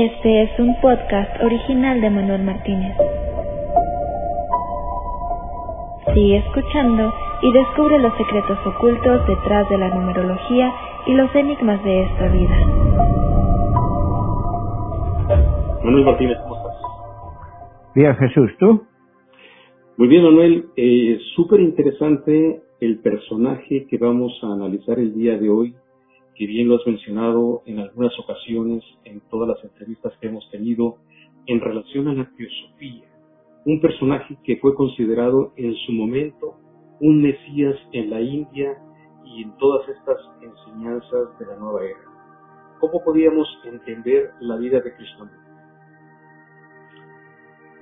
Este es un podcast original de Manuel Martínez. Sigue escuchando y descubre los secretos ocultos detrás de la numerología y los enigmas de esta vida. Manuel Martínez, ¿cómo estás? Bien, Jesús, ¿tú? Muy bien, Manuel. Eh, Súper interesante el personaje que vamos a analizar el día de hoy que bien lo has mencionado en algunas ocasiones en todas las entrevistas que hemos tenido en relación a la teosofía, un personaje que fue considerado en su momento un mesías en la India y en todas estas enseñanzas de la nueva era. ¿Cómo podíamos entender la vida de Krishnamurti?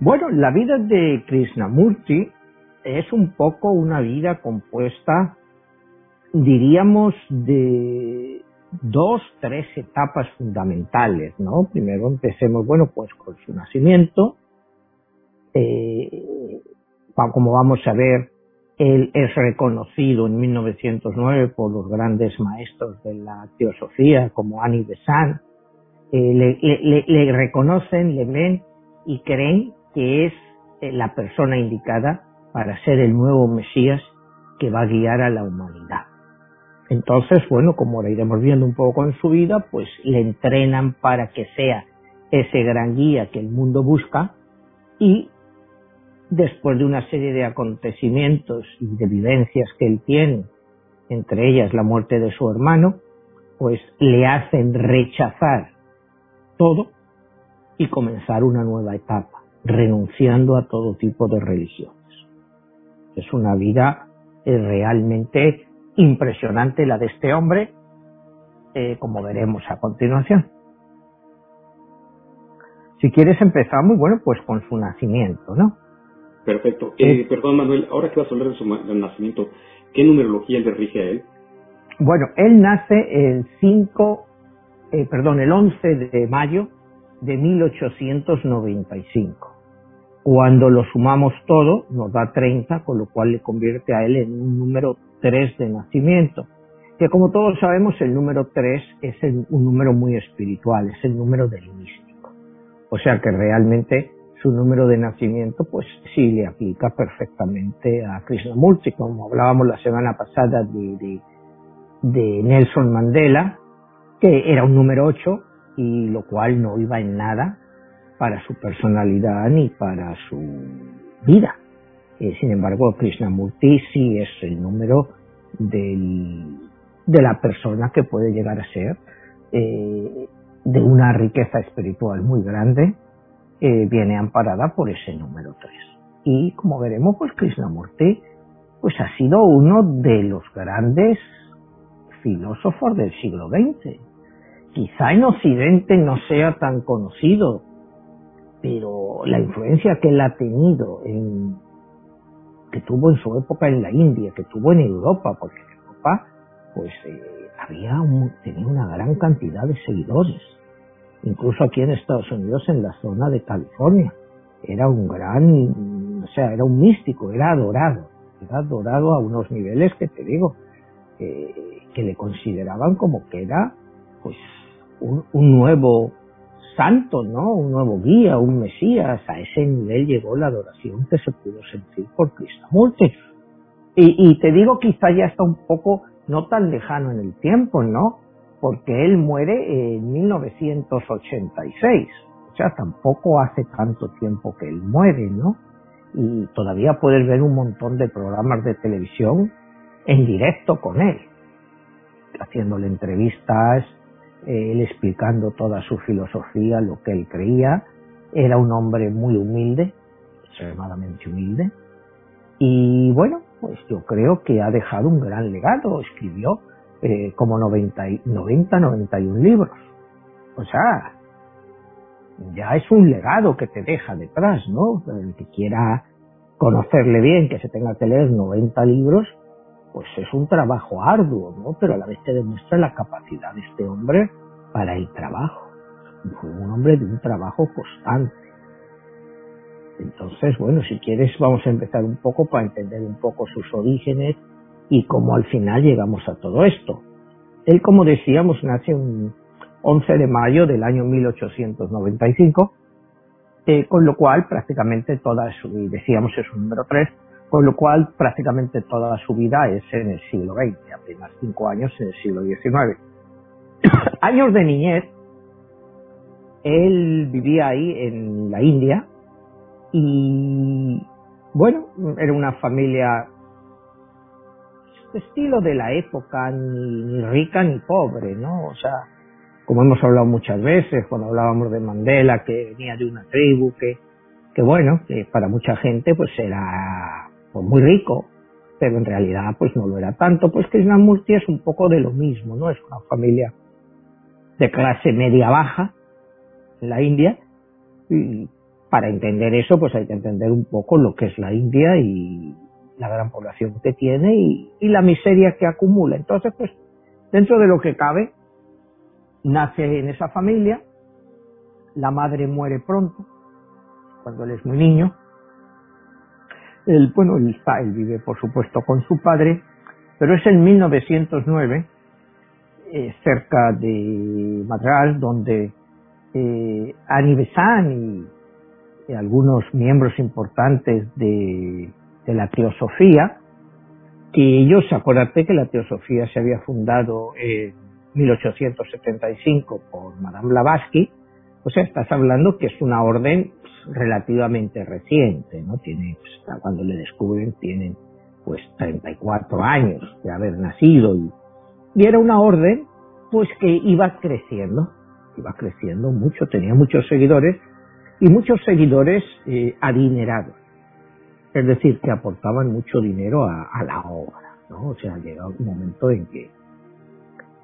Bueno, la vida de Krishnamurti es un poco una vida compuesta, diríamos, de dos, tres etapas fundamentales, ¿no? Primero empecemos, bueno, pues con su nacimiento. Eh, como vamos a ver, él es reconocido en 1909 por los grandes maestros de la teosofía como Annie Besant. Eh, le, reconocen, le ven y creen que es eh, la persona indicada para ser el nuevo Mesías que va a guiar a la humanidad. Entonces, bueno, como lo iremos viendo un poco en su vida, pues le entrenan para que sea ese gran guía que el mundo busca y después de una serie de acontecimientos y de vivencias que él tiene, entre ellas la muerte de su hermano, pues le hacen rechazar todo y comenzar una nueva etapa, renunciando a todo tipo de religiones. Es una vida eh, realmente impresionante la de este hombre, eh, como veremos a continuación. Si quieres empezamos, bueno, pues con su nacimiento, ¿no? Perfecto. Eh, perdón, Manuel, ahora que vas a hablar de su nacimiento, ¿qué numerología le rige a él? Bueno, él nace el 5, eh, perdón, el 11 de mayo de 1895. Cuando lo sumamos todo, nos da 30, con lo cual le convierte a él en un número 3 de nacimiento. Que como todos sabemos, el número 3 es un número muy espiritual, es el número del místico. O sea que realmente su número de nacimiento, pues sí le aplica perfectamente a Krishnamurti, como hablábamos la semana pasada de, de Nelson Mandela, que era un número 8 y lo cual no iba en nada para su personalidad ni para su vida. Eh, sin embargo, Krishnamurti sí es el número del, de la persona que puede llegar a ser eh, de una riqueza espiritual muy grande, eh, viene amparada por ese número 3. Y como veremos, pues Krishnamurti pues ha sido uno de los grandes filósofos del siglo XX. Quizá en Occidente no sea tan conocido, pero la influencia que él ha tenido en que tuvo en su época en la India, que tuvo en Europa, porque en Europa pues eh, había tenía una gran cantidad de seguidores, incluso aquí en Estados Unidos en la zona de California, era un gran, o sea, era un místico, era adorado, era adorado a unos niveles que te digo, eh, que le consideraban como que era pues un nuevo santo, ¿no? Un nuevo guía, un mesías. A ese nivel llegó la adoración que se pudo sentir por Krishnamurti. Y, y te digo, quizá ya está un poco no tan lejano en el tiempo, ¿no? Porque él muere en 1986. O sea, tampoco hace tanto tiempo que él muere, ¿no? Y todavía puedes ver un montón de programas de televisión en directo con él, haciéndole entrevistas, él explicando toda su filosofía, lo que él creía. Era un hombre muy humilde, extremadamente humilde. Y bueno, pues yo creo que ha dejado un gran legado. Escribió eh, como 90, 90, 91 libros. O sea, ya es un legado que te deja detrás, ¿no? El que quiera conocerle bien, que se tenga que leer 90 libros, pues es un trabajo arduo, ¿no? Pero a la vez te demuestra la capacidad de este hombre para el trabajo. Fue un hombre de un trabajo constante. Entonces, bueno, si quieres vamos a empezar un poco para entender un poco sus orígenes y cómo al final llegamos a todo esto. Él, como decíamos, nace un 11 de mayo del año 1895, eh, con lo cual prácticamente toda su, decíamos es un número 3, con lo cual prácticamente toda su vida es en el siglo XX, apenas cinco años en el siglo XIX. años de niñez, él vivía ahí en la India y bueno, era una familia estilo de la época, ni, rica ni pobre, ¿no? O sea, como hemos hablado muchas veces, cuando hablábamos de Mandela, que venía de una tribu, que, que bueno, que para mucha gente pues era muy rico, pero en realidad pues no lo era tanto, pues Krishnamurti es un poco de lo mismo, ¿no? Es una familia de clase media baja en la India y para entender eso pues hay que entender un poco lo que es la India y la gran población que tiene y, la miseria que acumula. Entonces, pues, dentro de lo que cabe, nace en esa familia, la madre muere pronto, cuando él es muy niño. Él, bueno, él, está, él vive, por supuesto, con su padre, pero es en 1909, eh, cerca de Madras, donde eh, Besant y, algunos miembros importantes de de la teosofía, que ellos, acuérdate que la teosofía se había fundado en 1875 por Madame Blavatsky, o sea, estás hablando que es una orden relativamente reciente, ¿no? Tiene, pues, cuando le descubren, tienen pues 34 años de haber nacido y, y era una orden pues que iba creciendo, iba creciendo mucho, tenía muchos seguidores y muchos seguidores eh, adinerados es decir, que aportaban mucho dinero a, la obra, ¿no? O sea, llega un momento en que...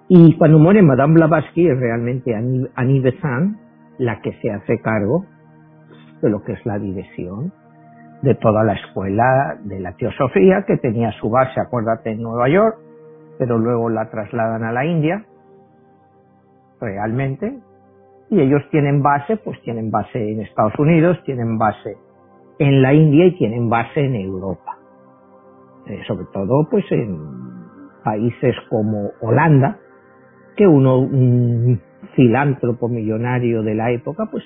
Y cuando muere Madame Blavatsky es realmente Annie, Besant la que se hace cargo de lo que es la dirección de toda la escuela de la teosofía, que tenía su base, acuérdate, en Nueva York, pero luego la trasladan a la India, realmente, y ellos tienen base, pues tienen base en Estados Unidos, tienen base en la India y tienen base en Europa. Eh, sobre todo pues en países como Holanda, que uno, un filántropo millonario de la época, pues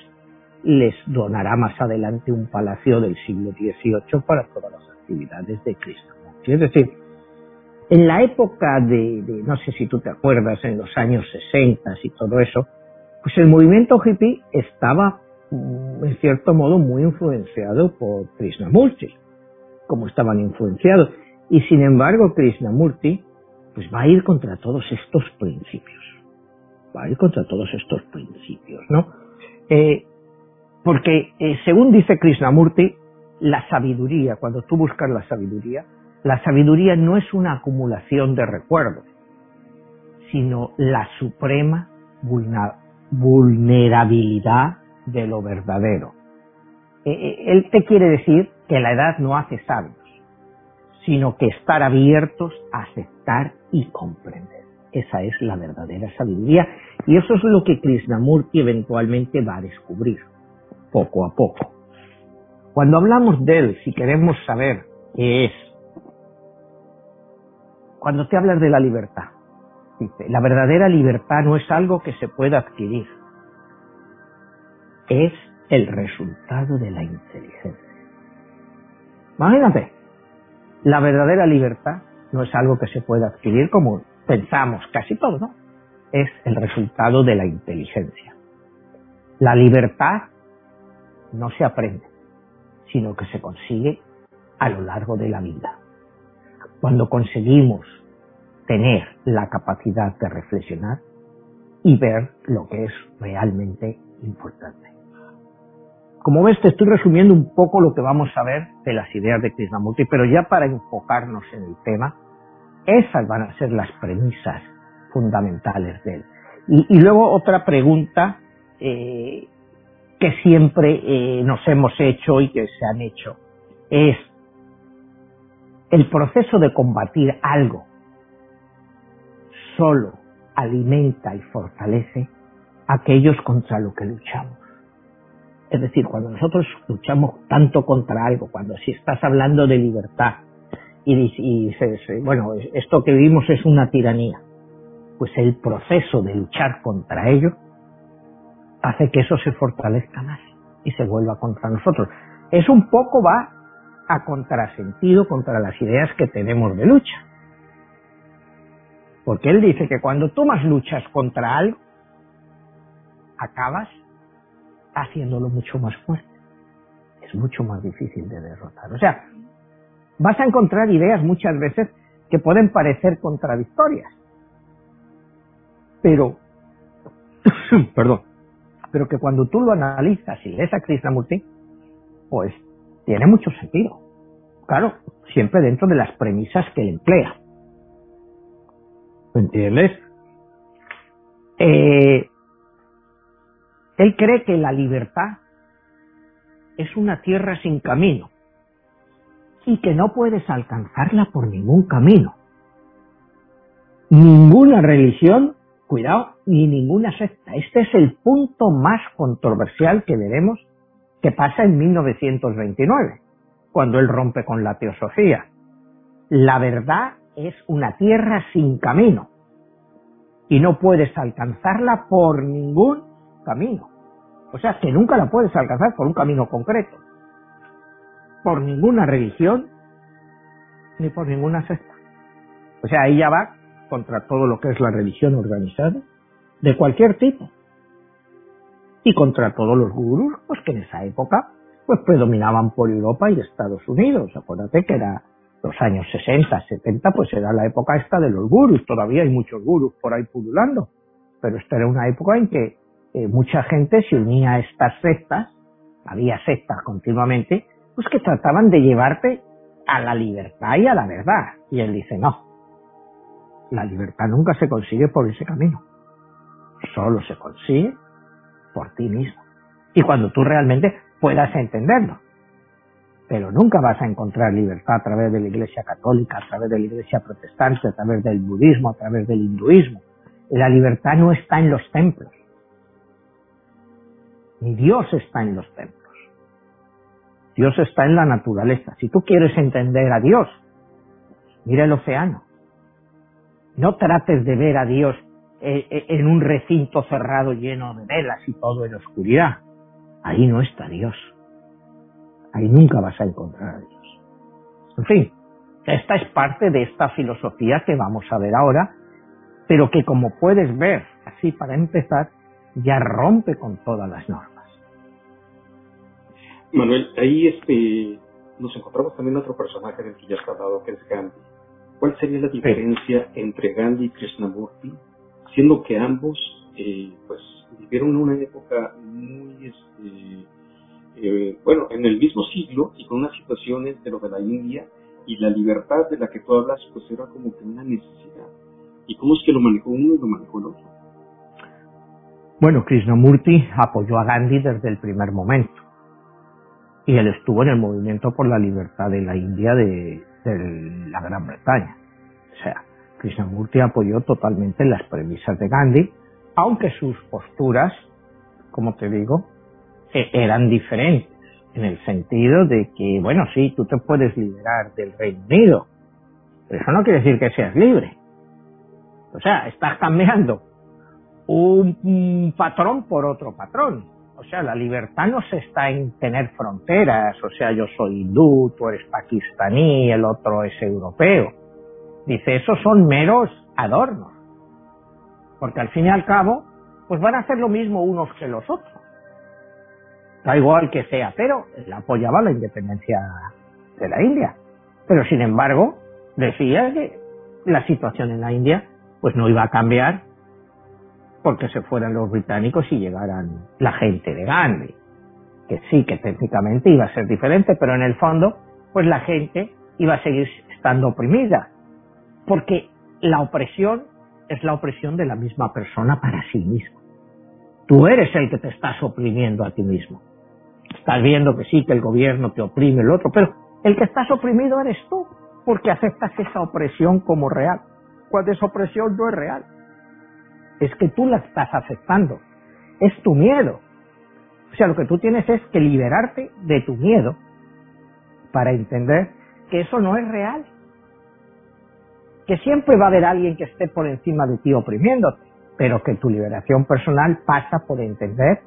les donará más adelante un palacio del siglo XVIII para todas las actividades de Krishnamurti. Es decir, en la época de, no sé si tú te acuerdas, en los años 60 y todo eso, pues el movimiento hippie estaba en cierto modo muy influenciado por Krishnamurti, como estaban influenciados. Y sin embargo, Krishnamurti pues va a ir contra todos estos principios. Va a ir contra todos estos principios, ¿no? Eh, porque eh, según dice Krishnamurti, la sabiduría, cuando tú buscas la sabiduría, la sabiduría no es una acumulación de recuerdos, sino la suprema vulnerabilidad de lo verdadero. Eh, eh, él te quiere decir que la edad no hace sabios, sino que estar abiertos a aceptar y comprender. Esa es la verdadera sabiduría y eso es lo que Krishnamurti eventualmente va a descubrir, poco a poco. Cuando hablamos de él, si queremos saber qué es, cuando te hablas de la libertad, la verdadera libertad no es algo que se pueda adquirir, es el resultado de la inteligencia. Imagínate, la verdadera libertad no es algo que se pueda adquirir como pensamos casi todo, ¿no? Es el resultado de la inteligencia. La libertad no se aprende, sino que se consigue a lo largo de la vida. Cuando conseguimos tener la capacidad de reflexionar y ver lo que es realmente importante. Como ves, te estoy resumiendo un poco lo que vamos a ver de las ideas de Krishnamurti, pero ya para enfocarnos en el tema, esas van a ser las premisas fundamentales de él. Y, luego otra pregunta eh, que siempre eh, nos hemos hecho y que se han hecho es el proceso de combatir algo solo alimenta y fortalece aquellos contra lo que luchamos. Es decir, cuando nosotros luchamos tanto contra algo, cuando si estás hablando de libertad y, dices, bueno, esto que vivimos es una tiranía, pues el proceso de luchar contra ello hace que eso se fortalezca más y se vuelva contra nosotros. Es un poco va a contrasentido contra las ideas que tenemos de lucha. Porque él dice que cuando tú más luchas contra algo, acabas haciéndolo mucho más fuerte. Es mucho más difícil de derrotar. O sea, vas a encontrar ideas muchas veces que pueden parecer contradictorias. Pero, perdón, pero que cuando tú lo analizas y lees a Krishnamurti, pues tiene mucho sentido. Claro, siempre dentro de las premisas que él emplea. ¿Me entiendes? Eh, él cree que la libertad es una tierra sin camino y que no puedes alcanzarla por ningún camino. Ninguna religión, cuidado, ni ninguna secta. Este es el punto más controversial que veremos que pasa en 1929, cuando él rompe con la teosofía. La verdad es una tierra sin camino y no puedes alcanzarla por ningún camino. O sea, que nunca la puedes alcanzar por un camino concreto, por ninguna religión ni por ninguna secta. O sea, ella va contra todo lo que es la religión organizada, de cualquier tipo y contra todos los gurús, pues que en esa época pues predominaban por Europa y Estados Unidos. Acuérdate que era los años 60, 70, pues era la época esta de los gurús. Todavía hay muchos gurús por ahí pululando, pero esta era una época en que eh, mucha gente se unía a estas sectas, había sectas continuamente, pues que trataban de llevarte a la libertad y a la verdad. Y él dice, no, la libertad nunca se consigue por ese camino, solo se consigue por ti mismo. Y cuando tú realmente puedas entenderlo. Pero nunca vas a encontrar libertad a través de la Iglesia Católica, a través de la Iglesia Protestante, a través del budismo, a través del hinduismo. La libertad no está en los templos. Ni Dios está en los templos. Dios está en la naturaleza. Si tú quieres entender a Dios, mira el océano. No trates de ver a Dios eh, eh, en un recinto cerrado lleno de velas y todo en oscuridad. Ahí no está Dios. Ahí nunca vas a encontrar a Dios. En fin, esta es parte de esta filosofía que vamos a ver ahora, pero que como puedes ver, así para empezar, ya rompe con todas las normas. Manuel, ahí este, nos encontramos también otro personaje del que ya has hablado, que es Gandhi. ¿Cuál sería la diferencia entre Gandhi y Krishnamurti siendo que ambos eh, pues vivieron en una época muy este, eh, bueno en el mismo siglo y con unas situaciones de lo de la India y la libertad de la que tú hablas pues era como que una necesidad. Y cómo es que lo manejó uno y lo manejó el otro bueno Krishnamurti apoyó a Gandhi desde el primer momento. Y él estuvo en el movimiento por la libertad de la India de, de la Gran Bretaña o sea Krishnamurti apoyó totalmente las premisas de Gandhi, aunque sus posturas, como te digo, e-, eran diferentes, en el sentido de que, bueno, sí, tú te puedes liberar del Reino Unido, pero eso no quiere decir que seas libre. O sea, estás cambiando un, patrón por otro patrón. O sea, la libertad no se está en tener fronteras, o sea, yo soy hindú, tú eres pakistaní, el otro es europeo Dice, esos son meros adornos. Porque al fin y al cabo, pues van a hacer lo mismo unos que los otros. Da igual que sea, pero él apoyaba la independencia de la India. Pero sin embargo, decía que la situación en la India pues no iba a cambiar porque se fueran los británicos y llegaran la gente de Gandhi. Que sí, que técnicamente iba a ser diferente, pero en el fondo, pues la gente iba a seguir estando oprimida porque la opresión es la opresión de la misma persona para sí mismo. Tú eres el que te estás oprimiendo a ti mismo. Estás viendo que sí, que el gobierno te oprime el otro, pero el que estás oprimido eres tú, porque aceptas esa opresión como real, cuando esa opresión no es real. Es que tú la estás aceptando. Es tu miedo. O sea, lo que tú tienes es que liberarte de tu miedo para entender que eso no es real que siempre va a haber alguien que esté por encima de ti oprimiéndote, pero que tu liberación personal pasa por entender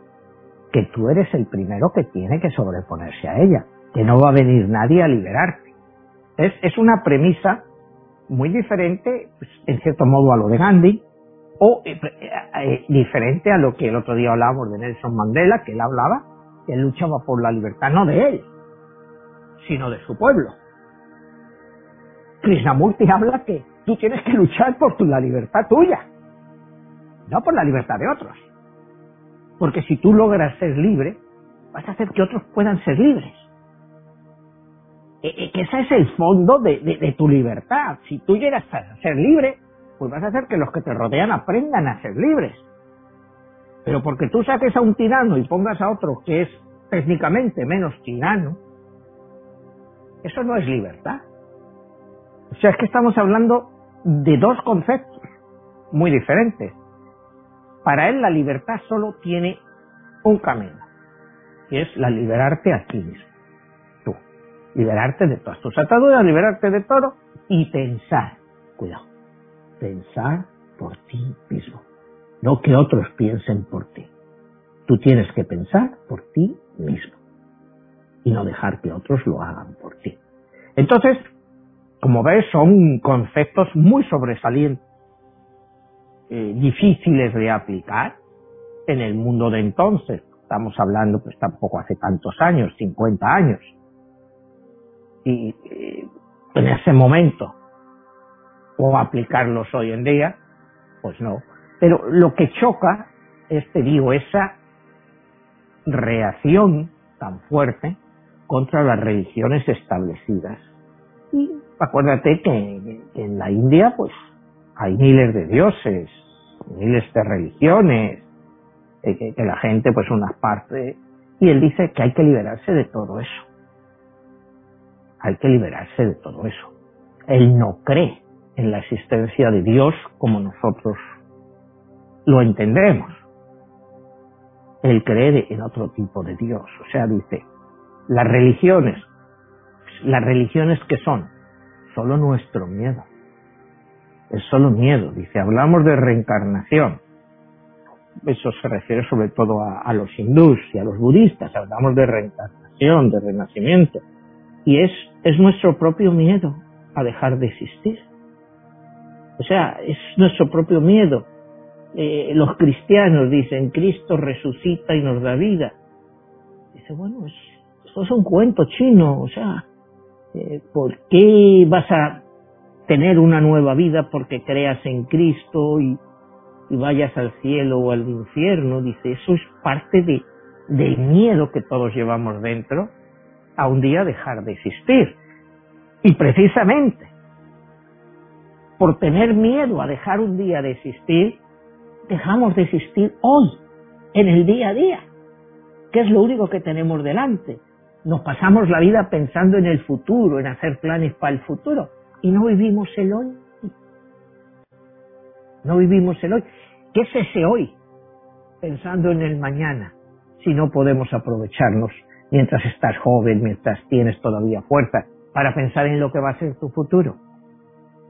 que tú eres el primero que tiene que sobreponerse a ella, que no va a venir nadie a liberarte. Es, es una premisa muy diferente, pues, en cierto modo, a lo de Gandhi, o eh, eh, diferente a lo que el otro día hablábamos de Nelson Mandela, que él hablaba, que él luchaba por la libertad no de él, sino de su pueblo. Krishnamurti habla que tú tienes que luchar por tu, la libertad tuya, no por la libertad de otros. Porque si tú logras ser libre, vas a hacer que otros puedan ser libres. E, e, que ese es el fondo de, de, tu libertad. Si tú llegas a ser libre, pues vas a hacer que los que te rodean aprendan a ser libres. Pero porque tú saques a un tirano y pongas a otro que es técnicamente menos tirano, eso no es libertad. O sea, es que estamos hablando de dos conceptos muy diferentes. Para él la libertad solo tiene un camino, y es la liberarte a ti mismo. Tú. Liberarte de todas tus ataduras, liberarte de todo y pensar. Cuidado. Pensar por ti mismo. No que otros piensen por ti. Tú tienes que pensar por ti mismo. Y no dejar que otros lo hagan por ti. Entonces, como ves, son conceptos muy sobresalientes, eh, difíciles de aplicar en el mundo de entonces. Estamos hablando, pues tampoco hace tantos años, 50 años. Y eh, en ese momento, o aplicarlos hoy en día, pues no. Pero lo que choca es, te digo, esa reacción tan fuerte contra las religiones establecidas. Y acuérdate que, en la India pues hay miles de dioses, miles de religiones, que, que la gente pues una parte, y él dice que hay que liberarse de todo eso. Hay que liberarse de todo eso. Él no cree en la existencia de Dios como nosotros lo entendemos. Él cree en otro tipo de Dios. O sea, dice, las religiones, las religiones que son solo nuestro miedo. Es solo miedo. Dice, hablamos de reencarnación. Eso se refiere sobre todo a, los hindús y a los budistas. Hablamos de reencarnación, de renacimiento. Y es, es nuestro propio miedo a dejar de existir. O sea, es nuestro propio miedo. Eh, los cristianos dicen, Cristo resucita y nos da vida. Dice, bueno, eso es un cuento chino, o sea, eh, ¿por qué vas a tener una nueva vida porque creas en Cristo y, vayas al cielo o al infierno? Dice, eso es parte de, del miedo que todos llevamos dentro a un día dejar de existir. Y precisamente por tener miedo a dejar un día de existir, dejamos de existir hoy, en el día a día, que es lo único que tenemos delante. Nos pasamos la vida pensando en el futuro, en hacer planes para el futuro, y no vivimos el hoy. No vivimos el hoy. ¿Qué es ese hoy? Pensando en el mañana, si no podemos aprovecharnos mientras estás joven, mientras tienes todavía fuerza, para pensar en lo que va a ser tu futuro.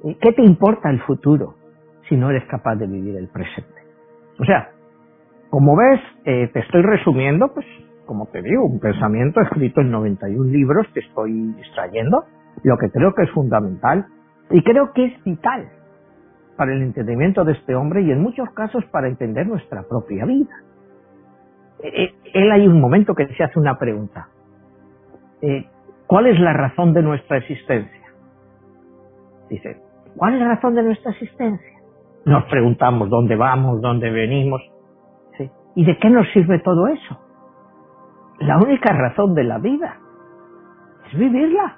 ¿Qué te importa el futuro si no eres capaz de vivir el presente? O sea, como ves, eh, te estoy resumiendo, pues como te digo, un pensamiento escrito en 91 libros que estoy extrayendo, lo que creo que es fundamental y creo que es vital para el entendimiento de este hombre y en muchos casos para entender nuestra propia vida. Eh, eh, él hay un momento que se hace una pregunta. ¿Cuál es la razón de nuestra existencia? Dice, ¿cuál es la razón de nuestra existencia? Nos preguntamos dónde vamos, dónde venimos. ¿Y de qué nos sirve todo eso? la única razón de la vida es vivirla.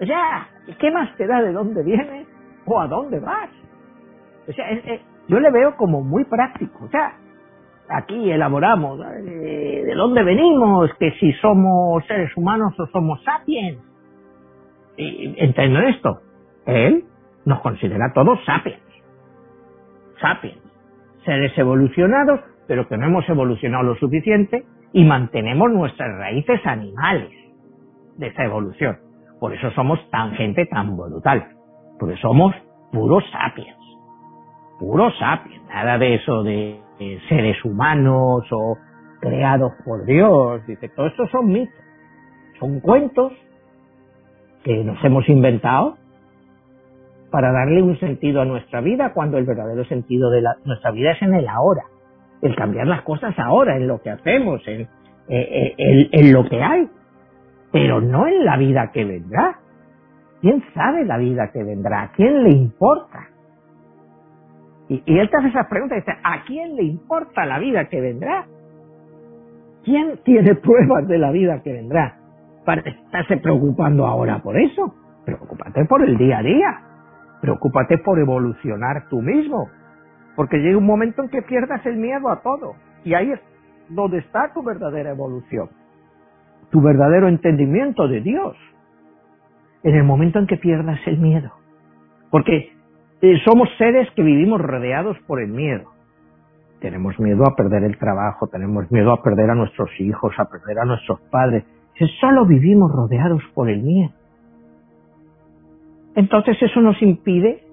O sea, ¿qué más te da de dónde vienes o a dónde vas? O sea, yo le veo como muy práctico. O sea, aquí elaboramos eh, de dónde venimos, que si somos seres humanos o somos sapiens. Y, entiendo esto. Él nos considera todos sapiens. Sapiens. Seres evolucionados, pero que no hemos evolucionado lo suficiente y mantenemos nuestras raíces animales de esa evolución. Por eso somos tan gente tan brutal. Porque somos puros sapiens. Puros sapiens. Nada de eso de, seres humanos o, creados por Dios. Dice, todo esto son mitos, son cuentos que nos hemos inventado para darle un sentido a nuestra vida cuando el verdadero sentido de nuestra vida es en el ahora, el cambiar las cosas ahora, en lo que hacemos, en, eh, eh, lo que hay, pero no en la vida que vendrá. ¿Quién sabe la vida que vendrá? ¿A quién le importa? Y, y él te hace esas preguntas dice, ¿a quién le importa la vida que vendrá? ¿Quién tiene pruebas de la vida que vendrá? Para estarse preocupando ahora por eso. Preocúpate por el día a día. Preocúpate por evolucionar tú mismo. Porque llega un momento en que pierdas el miedo a todo. Y ahí es donde está tu verdadera evolución. Tu verdadero entendimiento de Dios. En el momento en que pierdas el miedo. Porque eh, somos seres que vivimos rodeados por el miedo. Tenemos miedo a perder el trabajo, tenemos miedo a perder a nuestros hijos, a perder a nuestros padres. Si solo vivimos rodeados por el miedo. Entonces eso nos impide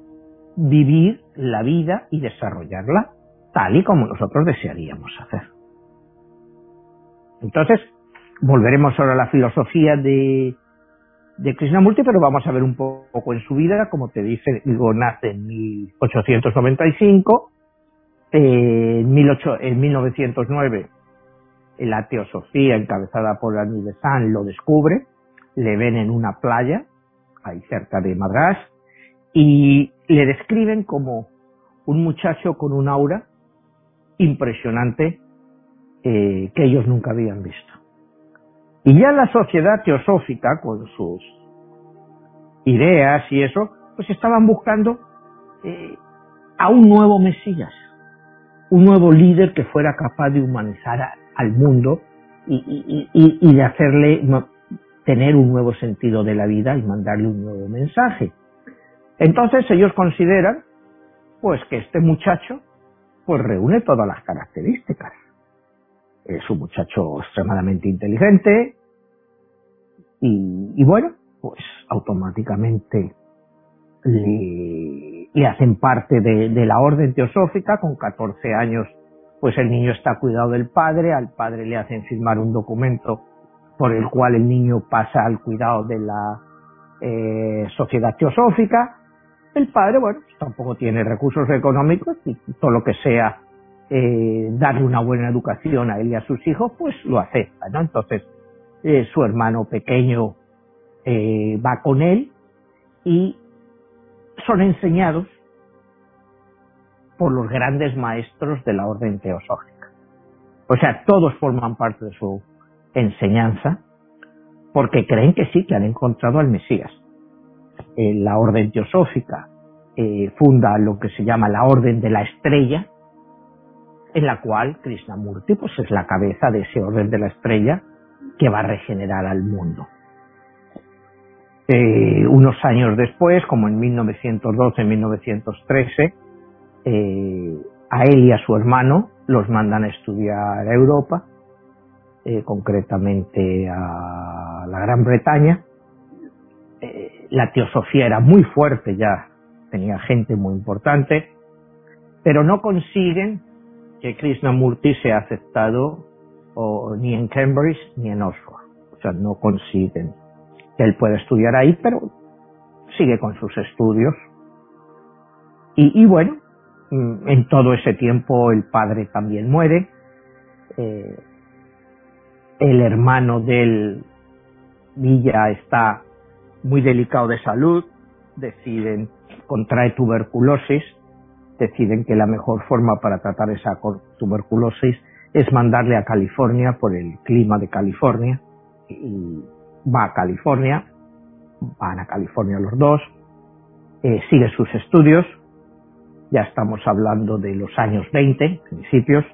vivir la vida y desarrollarla tal y como nosotros desearíamos hacer. Entonces, volveremos ahora a la filosofía de, de Krishnamurti, pero vamos a ver un poco en su vida, como te dice, digo, nace en 1895, eh, en, 18, en 1909 la teosofía encabezada por Annie Besant lo descubre, le ven en una playa, ahí cerca de Madras, y le describen como un muchacho con un aura impresionante eh, que ellos nunca habían visto. Y ya la sociedad teosófica, con sus ideas y eso, pues estaban buscando eh, a un nuevo Mesías, un nuevo líder que fuera capaz de humanizar al mundo y, y de hacerle tener un nuevo sentido de la vida y mandarle un nuevo mensaje. Entonces ellos consideran pues que este muchacho pues reúne todas las características. Es un muchacho extremadamente inteligente y, bueno, pues automáticamente le, hacen parte de, de, la orden teosófica. Con 14 años, pues el niño está cuidado del padre, al padre le hacen firmar un documento por el cual el niño pasa al cuidado de la eh, sociedad teosófica. El padre, bueno, pues tampoco tiene recursos económicos y todo lo que sea eh, darle una buena educación a él y a sus hijos, pues lo acepta, ¿no? Entonces, eh, su hermano pequeño eh, va con él y son enseñados por los grandes maestros de la orden teosófica. O sea, todos forman parte de su enseñanza porque creen que sí, que han encontrado al Mesías. Eh, la orden teosófica eh, funda lo que se llama la orden de la estrella, en la cual Krishnamurti pues, es la cabeza de ese orden de la estrella que va a regenerar al mundo. Eh, unos años después, como en 1912-1913, a él y a su hermano los mandan a estudiar a Europa eh, concretamente a la Gran Bretaña. Eh, la teosofía era muy fuerte ya, tenía gente muy importante, pero no consiguen que Krishnamurti sea aceptado ni en Cambridge ni en Oxford. O sea, no consiguen que él pueda estudiar ahí, pero sigue con sus estudios. Y, bueno, mm, en todo ese tiempo el padre también muere. Eh, el hermano del Villa está muy delicado de salud, deciden, contrae tuberculosis, deciden que la mejor forma para tratar esa tuberculosis es mandarle a California por el clima de California y va a California, van a California los dos, eh, sigue sus estudios, ya estamos hablando de los años 20, principios,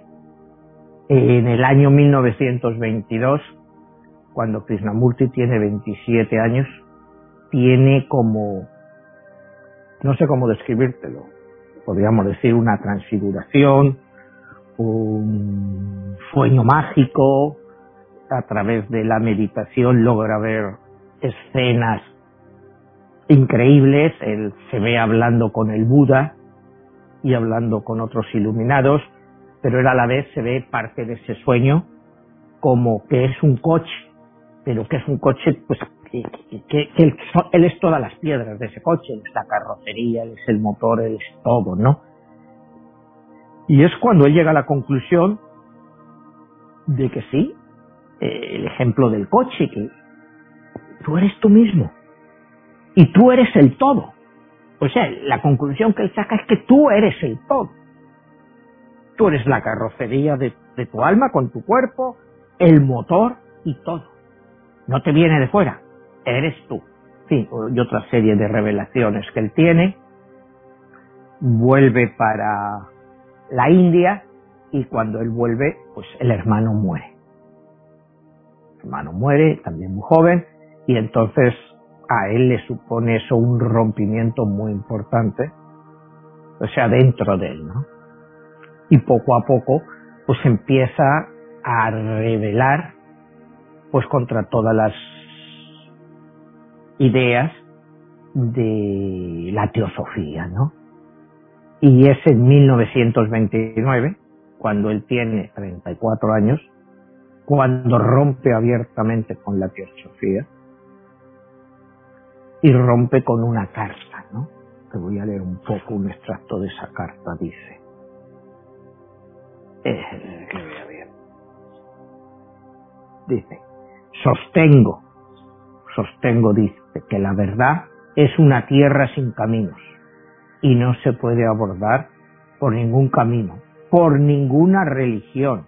en el año 1922, cuando Krishnamurti tiene 27 años, tiene como, no sé cómo describírtelo, podríamos decir una transfiguración, un sueño mágico, a través de la meditación logra ver escenas increíbles, él se ve hablando con el Buda y hablando con otros iluminados, pero él a la vez se ve parte de ese sueño como que es un coche, pero que es un coche, pues, que, él, es todas las piedras de ese coche, él es la carrocería, él es el motor, él es todo, ¿no? Y es cuando él llega a la conclusión de que sí, eh, el ejemplo del coche, que tú eres tú mismo y tú eres el todo. O sea, la conclusión que él saca es que tú eres el todo. Tú eres la carrocería de, tu alma con tu cuerpo, el motor y todo. No te viene de fuera, eres tú. Sí, y otra serie de revelaciones que él tiene. Vuelve para la India y cuando él vuelve, pues el hermano muere. El hermano muere, también muy joven, y entonces a él le supone eso un rompimiento muy importante, o sea, dentro de él, ¿no? Y poco a poco, pues empieza a revelar, pues contra todas las ideas de la teosofía, ¿no? Y es en 1929, cuando él tiene 34 años, cuando rompe abiertamente con la teosofía y rompe con una carta, ¿no? Te voy a leer un poco un extracto de esa carta, dice. Dice, sostengo, sostengo, dice, que la verdad es una tierra sin caminos y no se puede abordar por ningún camino, por ninguna religión,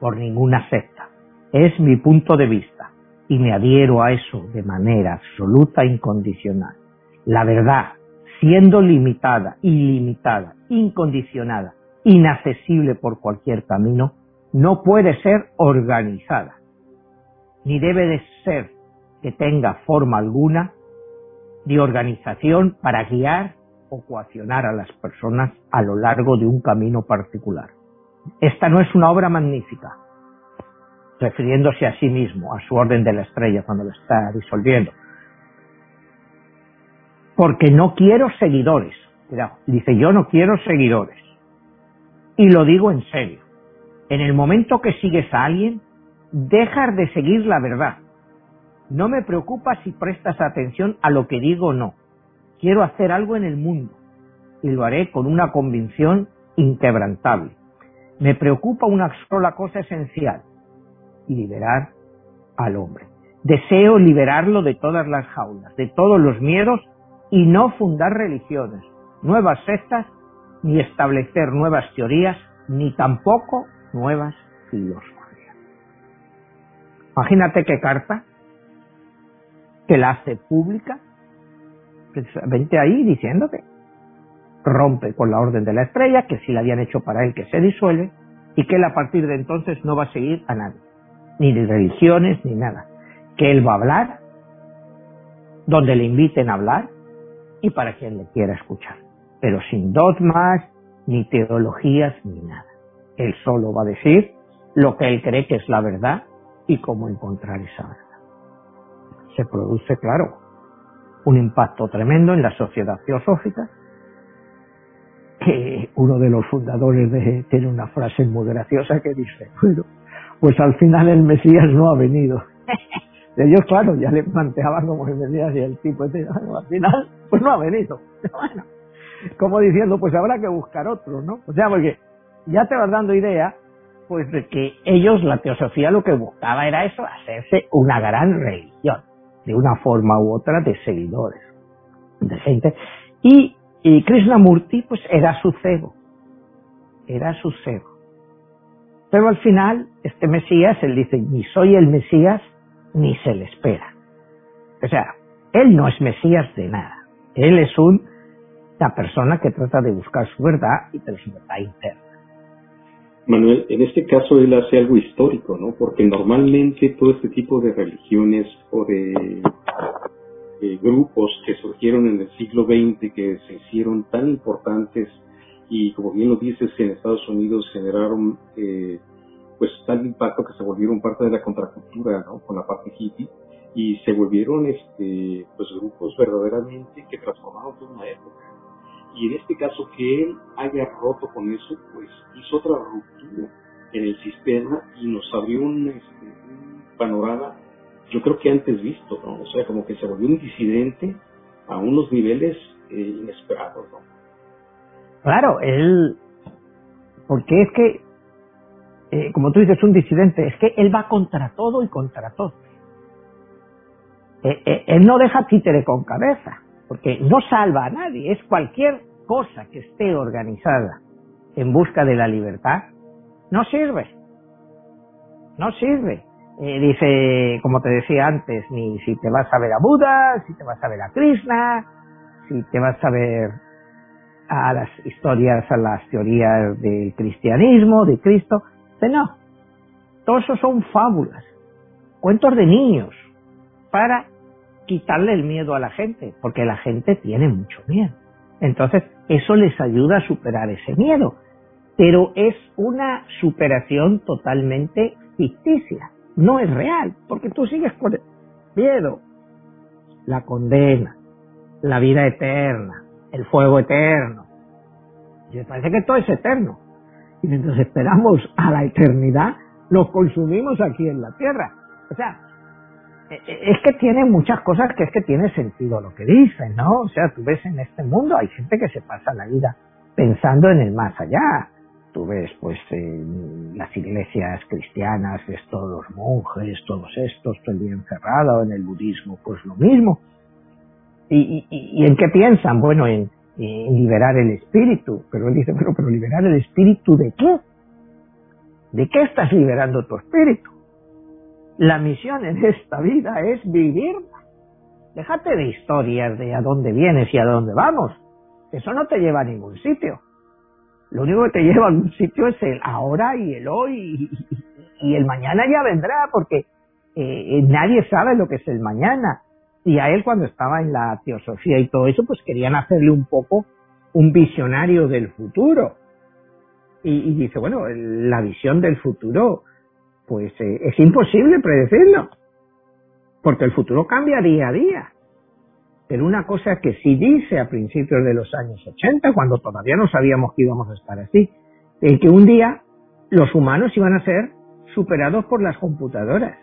por ninguna secta. Es mi punto de vista y me adhiero a eso de manera absoluta e incondicional. La verdad, siendo limitada, ilimitada, incondicionada, inaccesible por cualquier camino, no puede ser organizada, ni debe de ser que tenga forma alguna de organización para guiar o coaccionar a las personas a lo largo de un camino particular. Esta no es una obra magnífica, refiriéndose a sí mismo, a su orden de la estrella cuando lo está disolviendo. Porque no quiero seguidores. dice, yo no quiero seguidores. Y lo digo en serio. En el momento que sigues a alguien, dejas de seguir la verdad. No me preocupa si prestas atención a lo que digo o no. Quiero hacer algo en el mundo y lo haré con una convicción inquebrantable. Me preocupa una sola cosa esencial, liberar al hombre. Deseo liberarlo de todas las jaulas, de todos los miedos y no fundar religiones, nuevas sectas, ni establecer nuevas teorías, ni tampoco nuevas filosofías. Imagínate qué carta que la hace pública, precisamente ahí diciéndote, rompe con la orden de la estrella, que si la habían hecho para él que se disuelve, y que él a partir de entonces no va a seguir a nadie ni de religiones, ni nada. Que él va a hablar donde le inviten a hablar y para quien le quiera escuchar. Pero sin dogmas, ni teologías, ni nada. Él solo va a decir lo que él cree que es la verdad y cómo encontrar esa verdad. Se produce, claro, un impacto tremendo en la sociedad teosófica, que uno de los fundadores de, tiene una frase muy graciosa que dice, bueno, pues al final el Mesías no ha venido. Ellos, claro, ya le planteaban como el Mesías y el tipo, este, al final, pues no ha venido. Bueno, como diciendo, pues habrá que buscar otro, ¿no? O sea, porque ya te vas dando idea, pues de que ellos, la teosofía, lo que buscaba era eso, hacerse una gran religión, de una forma u otra, de seguidores, de gente. Y, y Krishnamurti, pues era su cebo, era su cebo. Pero al final, este Mesías, él dice, ni soy el Mesías, ni se le espera. O sea, él no es Mesías de nada. Él es un, una persona que trata de buscar su verdad y de su verdad interna. Manuel, en este caso él hace algo histórico, ¿no? Porque normalmente todo este tipo de religiones o de, grupos que surgieron en el siglo XX, que se hicieron tan importantes y como bien lo dices, en Estados Unidos generaron eh, pues tal impacto que se volvieron parte de la contracultura, ¿no? Con la parte hippie y se volvieron este pues grupos verdaderamente que transformaron toda una época. Y en este caso que él haya roto con eso, pues hizo otra ruptura en el sistema y nos abrió un, este, panorama, yo creo que antes visto, ¿no? O sea, como que se volvió un disidente a unos niveles eh, inesperados, ¿no? Claro, él, porque es que, eh, como tú dices, un disidente, es que él va contra todo y contra todo. Eh, él no deja títere con cabeza, porque no salva a nadie, es cualquier cosa que esté organizada en busca de la libertad, no sirve. No sirve. Eh, dice, como te decía antes, ni si te vas a ver a Buda, si te vas a ver a Krishna, si te vas a ver a las historias, a las teorías del cristianismo, de Cristo. Pero no. Todo eso son fábulas, cuentos de niños, para quitarle el miedo a la gente, porque la gente tiene mucho miedo. Entonces, eso les ayuda a superar ese miedo. Pero es una superación totalmente ficticia. No es real, porque tú sigues con el miedo. La condena, la vida eterna, el fuego eterno. Y me parece que todo es eterno. Y mientras esperamos a la eternidad, los consumimos aquí en la tierra. O sea, es que tiene muchas cosas que es que tiene sentido lo que dicen, ¿no? O sea, tú ves en este mundo, hay gente que se pasa la vida pensando en el más allá. Tú ves, pues, en las iglesias cristianas, ves todos los monjes, todos estos, todo el día encerrado, en el budismo, pues lo mismo. ¿Y, y, en qué piensan? Bueno, en, en, liberar el espíritu. Pero él dice, bueno, pero liberar el espíritu de qué? ¿De qué estás liberando tu espíritu? La misión en esta vida es vivirla. Déjate de historias de a dónde vienes y a dónde vamos. Eso no te lleva a ningún sitio. Lo único que te lleva a un sitio es el ahora y el hoy y, el mañana ya vendrá porque eh, nadie sabe lo que es el mañana. Y a él cuando estaba en la teosofía y todo eso, pues querían hacerle un poco un visionario del futuro. Y, y dice, bueno, la visión del futuro pues eh, es imposible predecirlo, porque el futuro cambia día a día. Pero una cosa que sí dice a principios de los años 80, cuando todavía no sabíamos que íbamos a estar así, es que un día los humanos iban a ser superados por las computadoras,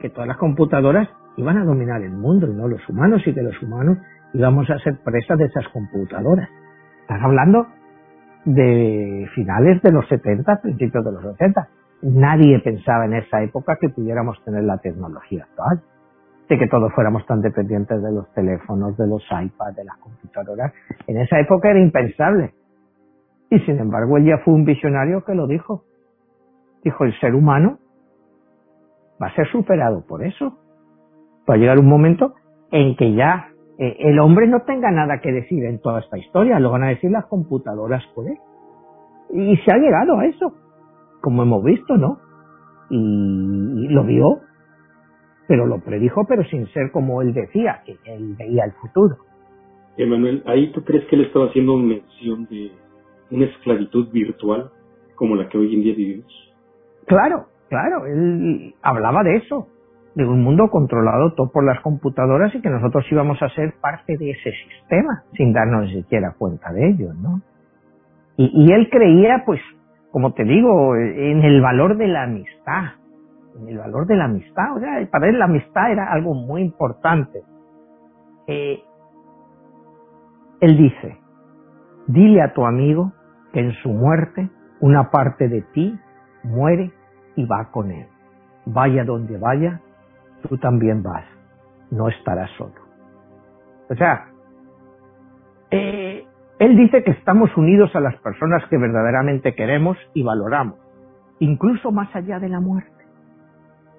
que todas las computadoras iban a dominar el mundo y no los humanos, y que los humanos íbamos a ser presas de esas computadoras. Están hablando de finales de los 70, principios de los 80 nadie pensaba en esa época que pudiéramos tener la tecnología actual, de que todos fuéramos tan dependientes de los teléfonos, de los iPads, de las computadoras. En esa época era impensable. Y sin embargo, él ya fue un visionario que lo dijo. Dijo, el ser humano va a ser superado por eso. Va a llegar un momento en que ya eh, el hombre no tenga nada que decir en toda esta historia, lo van a decir las computadoras por él. Y se ha llegado a eso como hemos visto, ¿no? Y lo vio, pero lo predijo, pero sin ser como él decía, que él veía el futuro. Emanuel, ¿ahí tú crees que él estaba haciendo mención de una esclavitud virtual como la que hoy en día vivimos? Claro, claro, él hablaba de eso, de un mundo controlado todo por las computadoras y que nosotros íbamos a ser parte de ese sistema sin darnos ni siquiera cuenta de ello, ¿no? Y, y él creía, pues, como te digo, en el valor de la amistad, en el valor de la amistad, o sea, para él la amistad era algo muy importante. Eh, él dice, dile a tu amigo que en su muerte una parte de ti muere y va con él. Vaya donde vaya, tú también vas, no estarás solo. O sea, eh, él dice que estamos unidos a las personas que verdaderamente queremos y valoramos, incluso más allá de la muerte.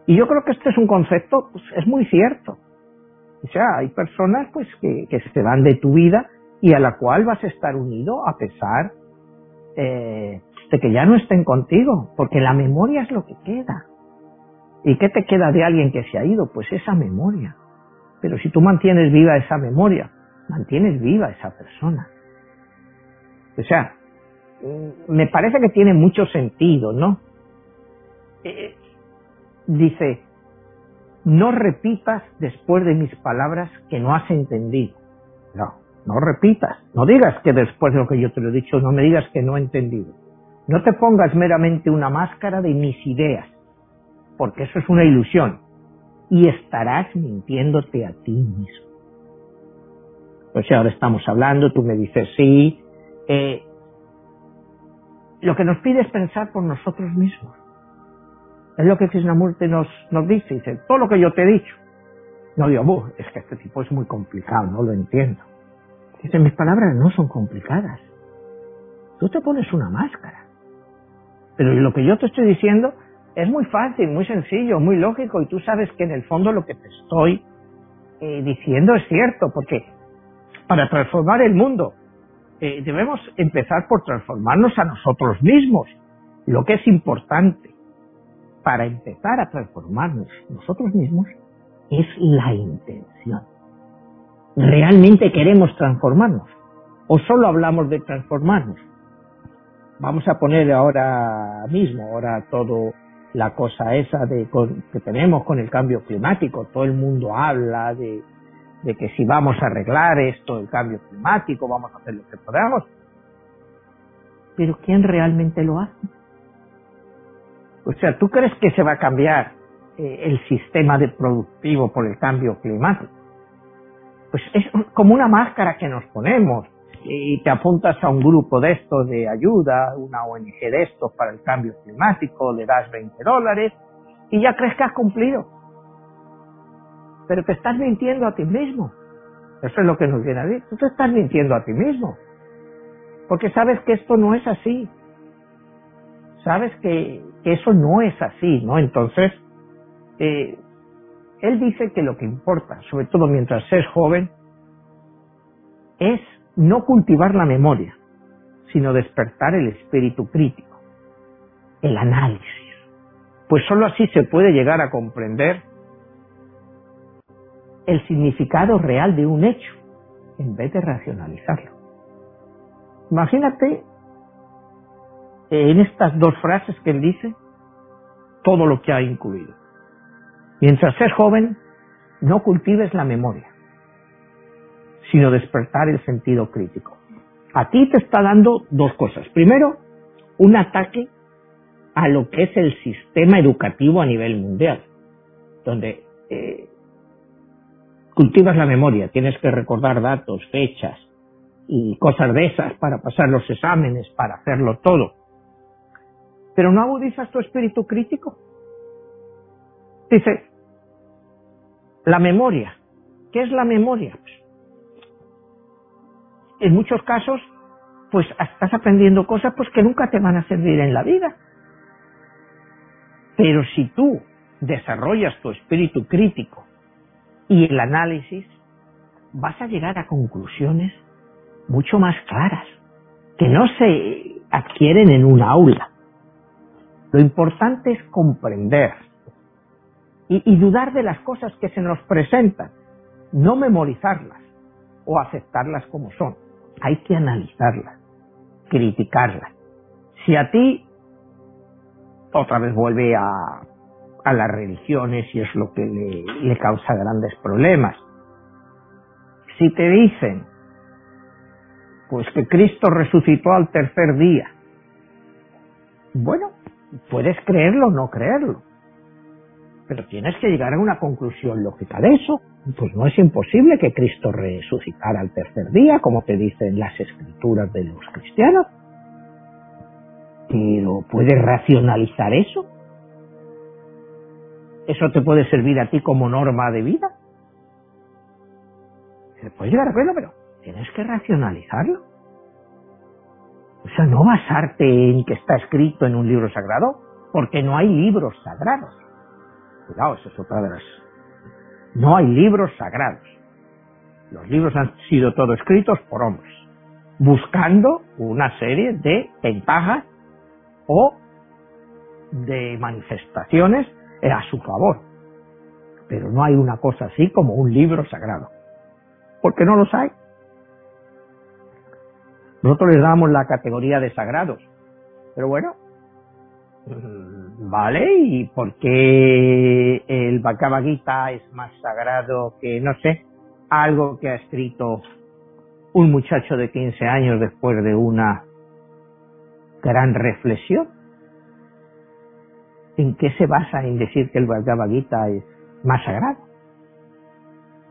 Y yo creo que este es un concepto, pues, es muy cierto. O sea, hay personas pues que, se van de tu vida y a la cual vas a estar unido a pesar eh, de que ya no estén contigo, porque la memoria es lo que queda. ¿Y qué te queda de alguien que se ha ido? Pues esa memoria. Pero si tú mantienes viva esa memoria, mantienes viva esa persona. O sea, me parece que tiene mucho sentido, ¿no? Eh, dice, no repitas después de mis palabras que no has entendido. No, no repitas. No digas que después de lo que yo te lo he dicho, no me digas que no he entendido. No te pongas meramente una máscara de mis ideas, porque eso es una ilusión, y estarás mintiéndote a ti mismo. Pues si ahora estamos hablando, tú me dices sí, eh, lo que nos pide es pensar por nosotros mismos. Es lo que Krishnamurti nos, dice, dice, todo lo que yo te he dicho. No digo, es que este tipo es muy complicado, no lo entiendo. Dice, mis palabras no son complicadas. Tú te pones una máscara. Pero lo que yo te estoy diciendo es muy fácil, muy sencillo, muy lógico y tú sabes que en el fondo lo que te estoy eh, diciendo es cierto, porque para transformar el mundo eh, debemos empezar por transformarnos a nosotros mismos, lo que es importante. Para empezar a transformarnos nosotros mismos es la intención. ¿Realmente queremos transformarnos? ¿O solo hablamos de transformarnos? Vamos a poner ahora mismo, ahora todo la cosa esa de que tenemos con el cambio climático. Todo el mundo habla de, de que si vamos a arreglar esto, el cambio climático, vamos a hacer lo que podamos. Pero ¿quién realmente lo hace? O sea, ¿tú crees que se va a cambiar eh, el sistema de productivo por el cambio climático? Pues es como una máscara que nos ponemos y te apuntas a un grupo de estos de ayuda, una ONG de estos para el cambio climático, le das 20 dólares y ya crees que has cumplido. Pero te estás mintiendo a ti mismo. Eso es lo que nos viene a decir. Tú te estás mintiendo a ti mismo. Porque sabes que esto no es así. Sabes que, eso no es así, ¿no? Entonces, eh, él dice que lo que importa, sobre todo mientras es joven, es no cultivar la memoria, sino despertar el espíritu crítico, el análisis. Pues sólo así se puede llegar a comprender el significado real de un hecho, en vez de racionalizarlo. Imagínate en estas dos frases que él dice, todo lo que ha incluido. Mientras seas joven, no cultives la memoria, sino despertar el sentido crítico. A ti te está dando dos cosas. Primero, un ataque a lo que es el sistema educativo a nivel mundial, donde eh, cultivas la memoria, tienes que recordar datos, fechas y cosas de esas para pasar los exámenes, para hacerlo todo. Pero no agudizas tu espíritu crítico. Dice, la memoria. ¿Qué es la memoria? en muchos casos, pues estás aprendiendo cosas pues que nunca te van a servir en la vida. Pero si tú desarrollas tu espíritu crítico y el análisis, vas a llegar a conclusiones mucho más claras, que no se adquieren en un aula. Lo importante es comprender y, y dudar de las cosas que se nos presentan, no memorizarlas o aceptarlas como son hay que analizarla, criticarla. Si a ti, otra vez vuelve a, a las religiones y es lo que le, causa grandes problemas. Si te dicen, pues que Cristo resucitó al tercer día, bueno, puedes creerlo o no creerlo, pero tienes que llegar a una conclusión lógica de eso. Pues no es imposible que Cristo resucitara al tercer día, como te dicen las escrituras de los cristianos. Pero ¿puedes racionalizar eso? ¿Eso te puede servir a ti como norma de vida? Puedes llegar a verlo, pero tienes que racionalizarlo. O sea, no basarte en que está escrito en un libro sagrado, porque no hay libros sagrados. Cuidado, eso es otra de las... No hay libros sagrados. Los libros han sido todos escritos por hombres, buscando una serie de ventajas o de manifestaciones a su favor. Pero no hay una cosa así como un libro sagrado. Porque no los hay. Nosotros les damos la categoría de sagrados. Pero bueno, vale, ¿y por qué el Bhagavad es más sagrado que, no sé, algo que ha escrito un muchacho de 15 años después de una gran reflexión. ¿En qué se basa en decir que el Bhagavad es más sagrado?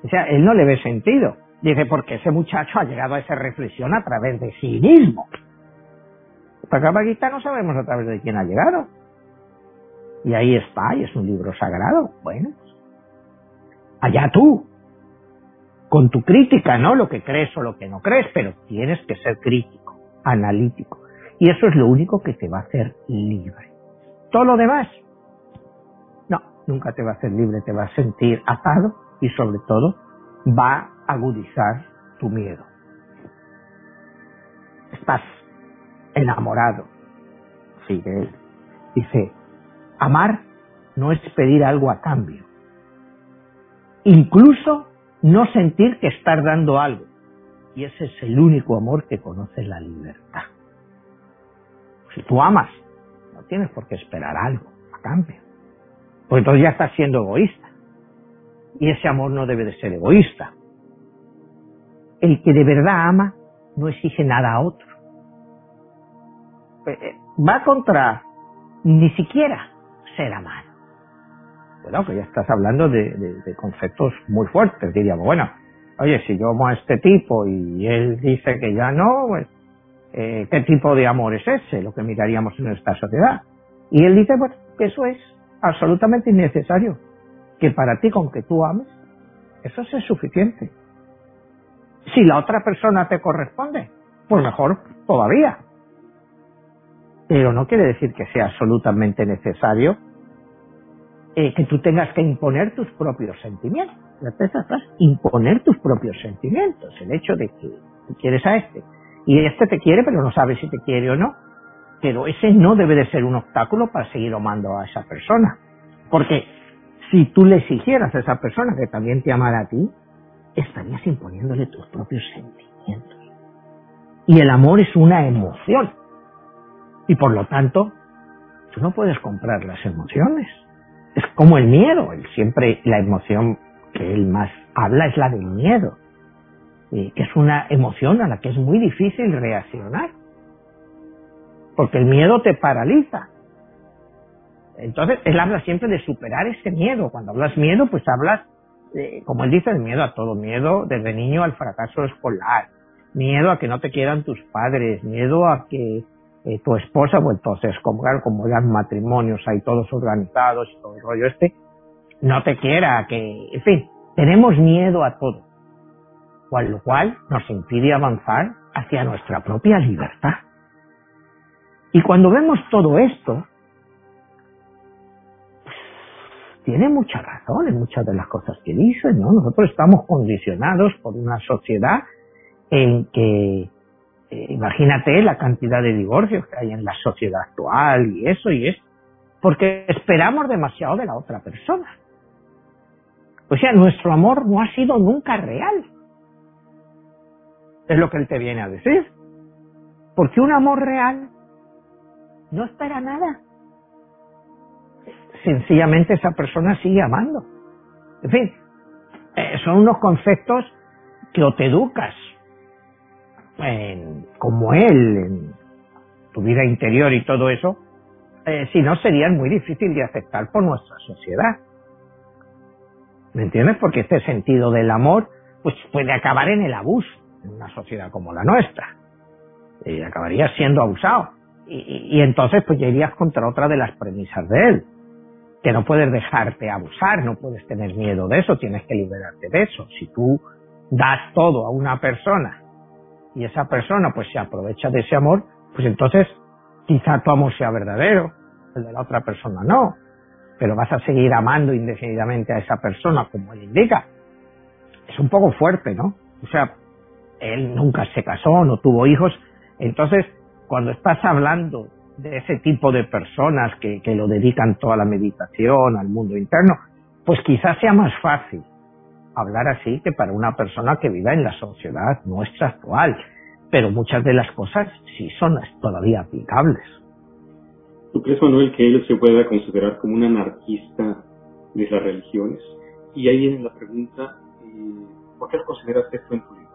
O sea, él no le ve sentido. Dice, porque ese muchacho ha llegado a esa reflexión a través de sí mismo. Bhagavad Gita no sabemos a través de quién ha llegado. Y ahí está, y es un libro sagrado. Bueno, allá tú, con tu crítica, ¿no? Lo que crees o lo que no crees, pero tienes que ser crítico, analítico. Y eso es lo único que te va a hacer libre. Todo lo demás, no, nunca te va a hacer libre, te va a sentir atado y sobre todo va a agudizar tu miedo. Estás enamorado, sigue él. Dice, amar no es pedir algo a cambio. Incluso no sentir que estás dando algo. Y ese es el único amor que conoce la libertad. Si tú amas, no tienes por qué esperar algo a cambio. Porque entonces ya estás siendo egoísta. Y ese amor no debe de ser egoísta. El que de verdad ama no exige nada a otro. Eh, eh, va contra ni siquiera ser amado bueno, que ya estás hablando de, conceptos muy fuertes, diríamos, bueno, oye, si yo amo a este tipo y él dice que ya no, pues, eh, ¿qué tipo de amor es ese? Lo que miraríamos en esta sociedad. Y él dice, pues, que eso es absolutamente innecesario, que para ti con que tú ames, eso es suficiente. Si la otra persona te corresponde, pues mejor todavía. Pero no quiere decir que sea absolutamente necesario eh, que tú tengas que imponer tus propios sentimientos. La es imponer tus propios sentimientos. El hecho de que quieres a este y este te quiere, pero no sabes si te quiere o no. Pero ese no debe de ser un obstáculo para seguir amando a esa persona. Porque si tú le exigieras a esa persona que también te amara a ti, estarías imponiéndole tus propios sentimientos. Y el amor es una emoción. Y por lo tanto, tú no puedes comprar las emociones es como el miedo, él siempre la emoción que él más habla es la del miedo, que es una emoción a la que es muy difícil reaccionar, porque el miedo te paraliza. Entonces, él habla siempre de superar ese miedo. Cuando hablas miedo, pues hablas, como él dice, de miedo a todo, miedo desde niño al fracaso escolar, miedo a que no te quieran tus padres, miedo a que eh, tu esposa, pues entonces, como, como ya matrimonios hay todos organizados y todo el rollo este, no te quiera, que, en fin, tenemos miedo a todo, con lo cual nos impide avanzar hacia nuestra propia libertad. Y cuando vemos todo esto, pues, tiene mucha razón en muchas de las cosas que dice, ¿no? Nosotros estamos condicionados por una sociedad en que eh, imagínate la cantidad de divorcios que hay en la sociedad actual y eso y es porque esperamos demasiado de la otra persona. O sea, nuestro amor no ha sido nunca real. Es lo que él te viene a decir. Porque un amor real no espera nada. Sencillamente esa persona sigue amando. En fin, eh, son unos conceptos que o te educas como él, en tu vida interior y todo eso, eh, si no serían muy difícil de aceptar por nuestra sociedad. ¿Me entiendes? Porque este sentido del amor pues puede acabar en el abuso en una sociedad como la nuestra. Y acabarías siendo abusado. Y, entonces pues ya irías contra otra de las premisas de él. Que no puedes dejarte abusar, no puedes tener miedo de eso, tienes que liberarte de eso. Si tú das todo a una persona y esa persona pues se aprovecha de ese amor, pues entonces quizá tu amor sea verdadero, el de la otra persona no, pero vas a seguir amando indefinidamente a esa persona como él indica. Es un poco fuerte, ¿no? O sea, él nunca se casó, no tuvo hijos, entonces cuando estás hablando de ese tipo de personas que, que lo dedican toda la meditación al mundo interno, pues quizás sea más fácil hablar así que para una persona que viva en la sociedad nuestra actual. Pero muchas de las cosas sí son todavía aplicables. ¿Tú crees, Manuel, que él se pueda considerar como un anarquista de las religiones? Y ahí viene la pregunta, eh, ¿por qué lo consideras esto en tu libro?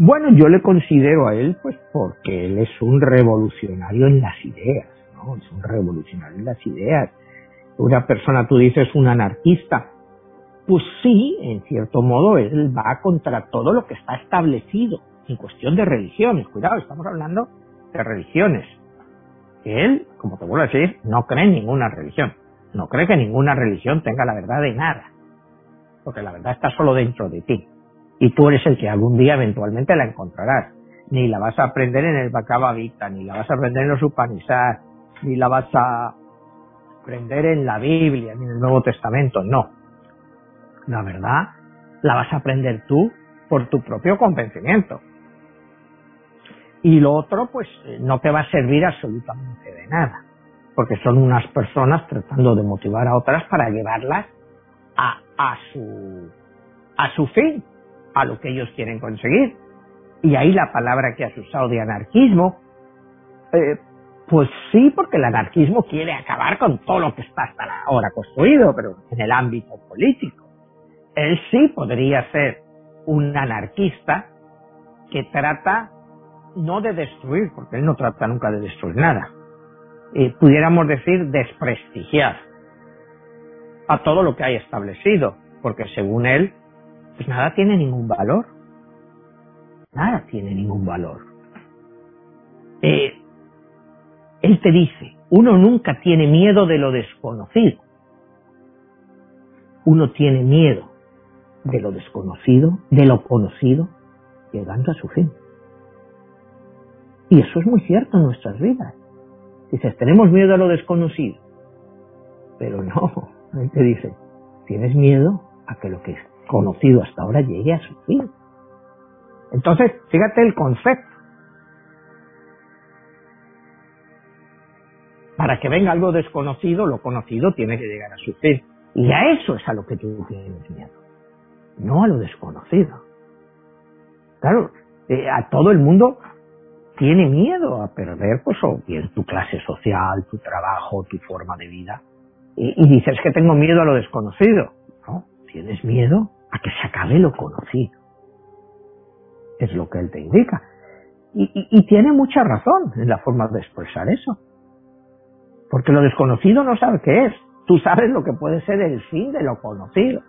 Bueno, yo le considero a él, pues, porque él es un revolucionario en las ideas, ¿no? Es un revolucionario en las ideas. Una persona, tú dices, un anarquista. Pues sí, en cierto modo, él va contra todo lo que está establecido en cuestión de religiones. Cuidado, estamos hablando de religiones. Él, como te vuelvo a decir, no cree en ninguna religión. No cree que ninguna religión tenga la verdad de nada. Porque la verdad está solo dentro de ti y tú eres el que algún día eventualmente la encontrarás. Ni la vas a aprender en el Bhagavad ni la vas a aprender en los Upanishads, ni la vas a aprender en la Biblia, ni en el Nuevo Testamento, no. La verdad la vas a aprender tú por tu propio convencimiento. Y lo otro, pues, eh, no te va a servir absolutamente de nada, porque son unas personas tratando de motivar a otras para llevarlas a su, a su fin, a lo que ellos quieren conseguir. Y ahí la palabra que has usado de anarquismo, eh, pues sí, porque el anarquismo quiere acabar con todo lo que está hasta ahora construido, pero en el ámbito político. Él sí podría ser un anarquista que trata no de destruir, porque él no trata nunca de destruir nada, eh, pudiéramos decir desprestigiar a todo lo que hay establecido, porque según él pues nada tiene ningún valor. Nada tiene ningún valor. Eh, él te dice, uno nunca tiene miedo de lo desconocido. Uno tiene miedo de lo desconocido, de lo conocido, llegando a su fin. Y eso es muy cierto en nuestras vidas. Dices, tenemos miedo a lo desconocido. Pero no, él te dice, tienes miedo a que lo que conocido hasta ahora llegue a su fin. Entonces, fíjate el concepto. Para que venga algo desconocido, lo conocido tiene que llegar a su fin. Y a eso es a lo que tú tienes miedo, no a lo desconocido. Claro, eh, a todo el mundo tiene miedo a perder, pues, o bien tu clase social, tu trabajo, tu forma de vida. Y, y dices que tengo miedo a lo desconocido. No, tienes miedo a que se acabe lo conocido. Es lo que él te indica. Y, tiene mucha razón en la forma de expresar eso. Porque lo desconocido no sabe qué es. Tú sabes lo que puede ser el fin de lo conocido.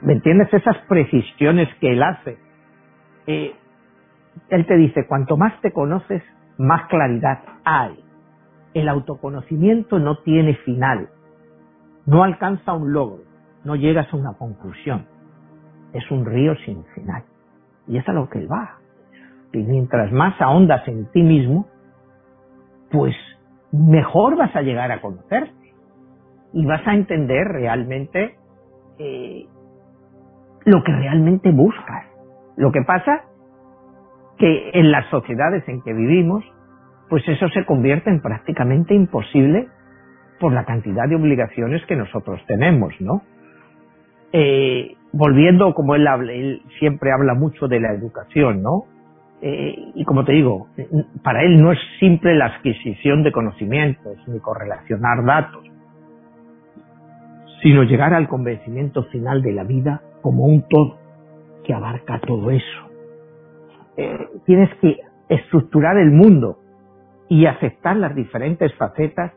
¿Me entiendes? Esas precisiones que él hace. Eh, él te dice, cuanto más te conoces, más claridad hay. El autoconocimiento no tiene final. No alcanza un logro no llegas a una conclusión. Es un río sin final. Y es a lo que él va. Y mientras más ahondas en ti mismo, pues mejor vas a llegar a conocerte. Y vas a entender realmente eh, lo que realmente buscas. Lo que pasa que en las sociedades en que vivimos, pues eso se convierte en prácticamente imposible por la cantidad de obligaciones que nosotros tenemos, ¿no? Eh, volviendo como él habla, él siempre habla mucho de la educación, ¿no? Eh, y como te digo, para él no es simple la adquisición de conocimientos ni correlacionar datos, sino llegar al convencimiento final de la vida como un todo que abarca todo eso. Eh, tienes que estructurar el mundo y aceptar las diferentes facetas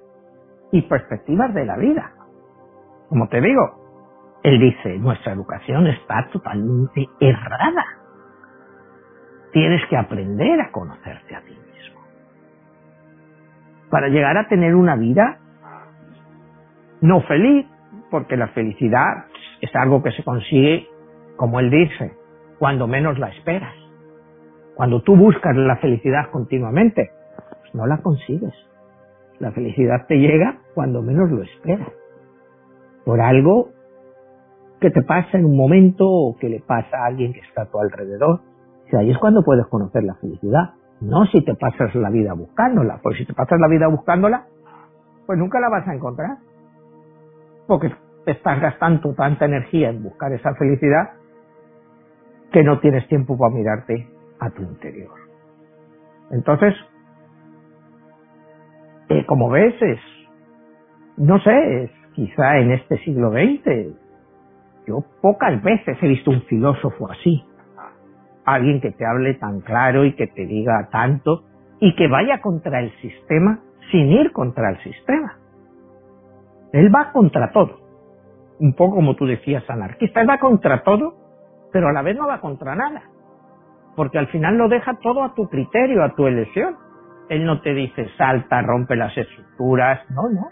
y perspectivas de la vida. Como te digo, él dice, nuestra educación está totalmente errada. Tienes que aprender a conocerte a ti mismo. Para llegar a tener una vida no feliz, porque la felicidad es algo que se consigue, como él dice, cuando menos la esperas. Cuando tú buscas la felicidad continuamente, pues no la consigues. La felicidad te llega cuando menos lo esperas. Por algo que te pasa en un momento o que le pasa a alguien que está a tu alrededor. O ahí es cuando puedes conocer la felicidad. No si te pasas la vida buscándola, porque si te pasas la vida buscándola, pues nunca la vas a encontrar. Porque estás gastando tanta energía en buscar esa felicidad que no tienes tiempo para mirarte a tu interior. Entonces, eh, como ves, es, no sé, es quizá en este siglo XX yo pocas veces he visto un filósofo así, alguien que te hable tan claro y que te diga tanto y que vaya contra el sistema sin ir contra el sistema. Él va contra todo. Un poco como tú decías, anarquista. Él va contra todo, pero a la vez no va contra nada. Porque al final lo deja todo a tu criterio, a tu elección. Él no te dice salta, rompe las estructuras. No, no.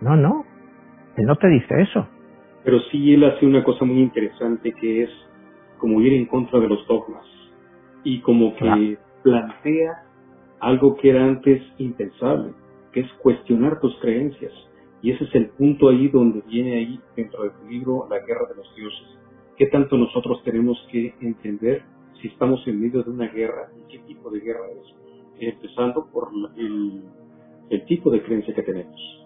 No, no. Él no te dice eso. Pero sí él hace una cosa muy interesante que es como ir en contra de los dogmas y como que plantea algo que era antes impensable, que es cuestionar tus creencias. Y ese es el punto ahí donde viene ahí dentro de tu libro La guerra de los dioses. ¿Qué tanto nosotros tenemos que entender si estamos en medio de una guerra y qué tipo de guerra es? Empezando por el, el tipo de creencia que tenemos.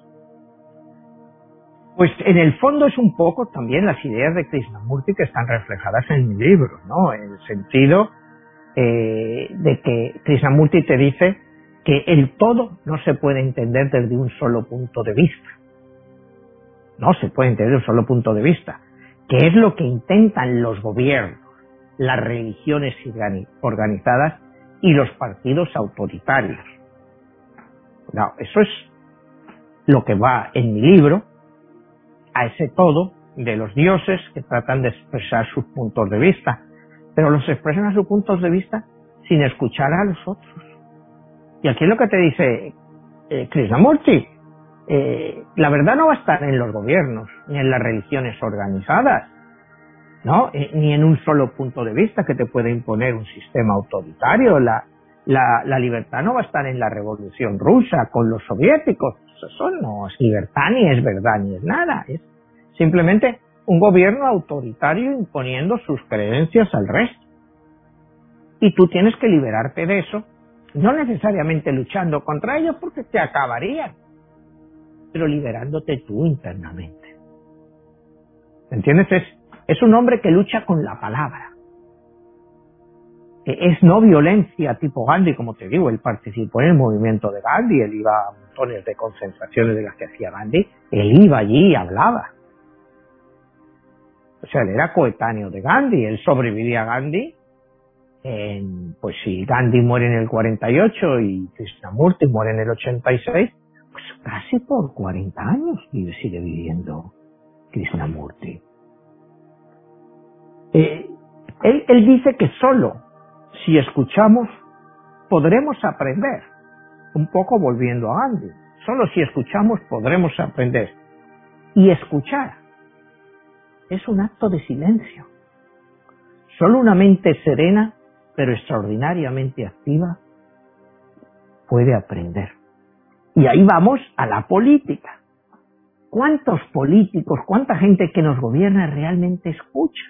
Pues en el fondo es un poco también las ideas de Krishnamurti que están reflejadas en mi libro, ¿no? En el sentido eh, de que Krishnamurti te dice que el todo no se puede entender desde un solo punto de vista. No se puede entender desde un solo punto de vista. Que es lo que intentan los gobiernos, las religiones organizadas y los partidos autoritarios. No, eso es lo que va en mi libro a ese todo de los dioses que tratan de expresar sus puntos de vista, pero los expresan a sus puntos de vista sin escuchar a los otros. Y aquí es lo que te dice eh, Krishnamurti, eh, la verdad no va a estar en los gobiernos, ni en las religiones organizadas, ¿no? Eh, ni en un solo punto de vista que te puede imponer un sistema autoritario. La, la, la, libertad no va a estar en la revolución rusa con los soviéticos. Eso no es libertad ni es verdad ni es nada. Es simplemente un gobierno autoritario imponiendo sus creencias al resto. Y tú tienes que liberarte de eso, no necesariamente luchando contra ellos porque te acabarían, pero liberándote tú internamente. ¿Entiendes? Es, es un hombre que lucha con la palabra. Es no violencia tipo Gandhi, como te digo, él participó en el movimiento de Gandhi, él iba a montones de concentraciones de las que hacía Gandhi, él iba allí y hablaba. O sea, él era coetáneo de Gandhi, él sobrevivía a Gandhi. En, pues si Gandhi muere en el 48 y Krishnamurti muere en el 86, pues casi por 40 años vive, sigue viviendo Krishnamurti. Eh, él, él dice que solo si escuchamos podremos aprender. Un poco volviendo a Gandhi. Solo si escuchamos podremos aprender. Y escuchar es un acto de silencio. Solo una mente serena, pero extraordinariamente activa, puede aprender. Y ahí vamos a la política. ¿Cuántos políticos, cuánta gente que nos gobierna realmente escucha?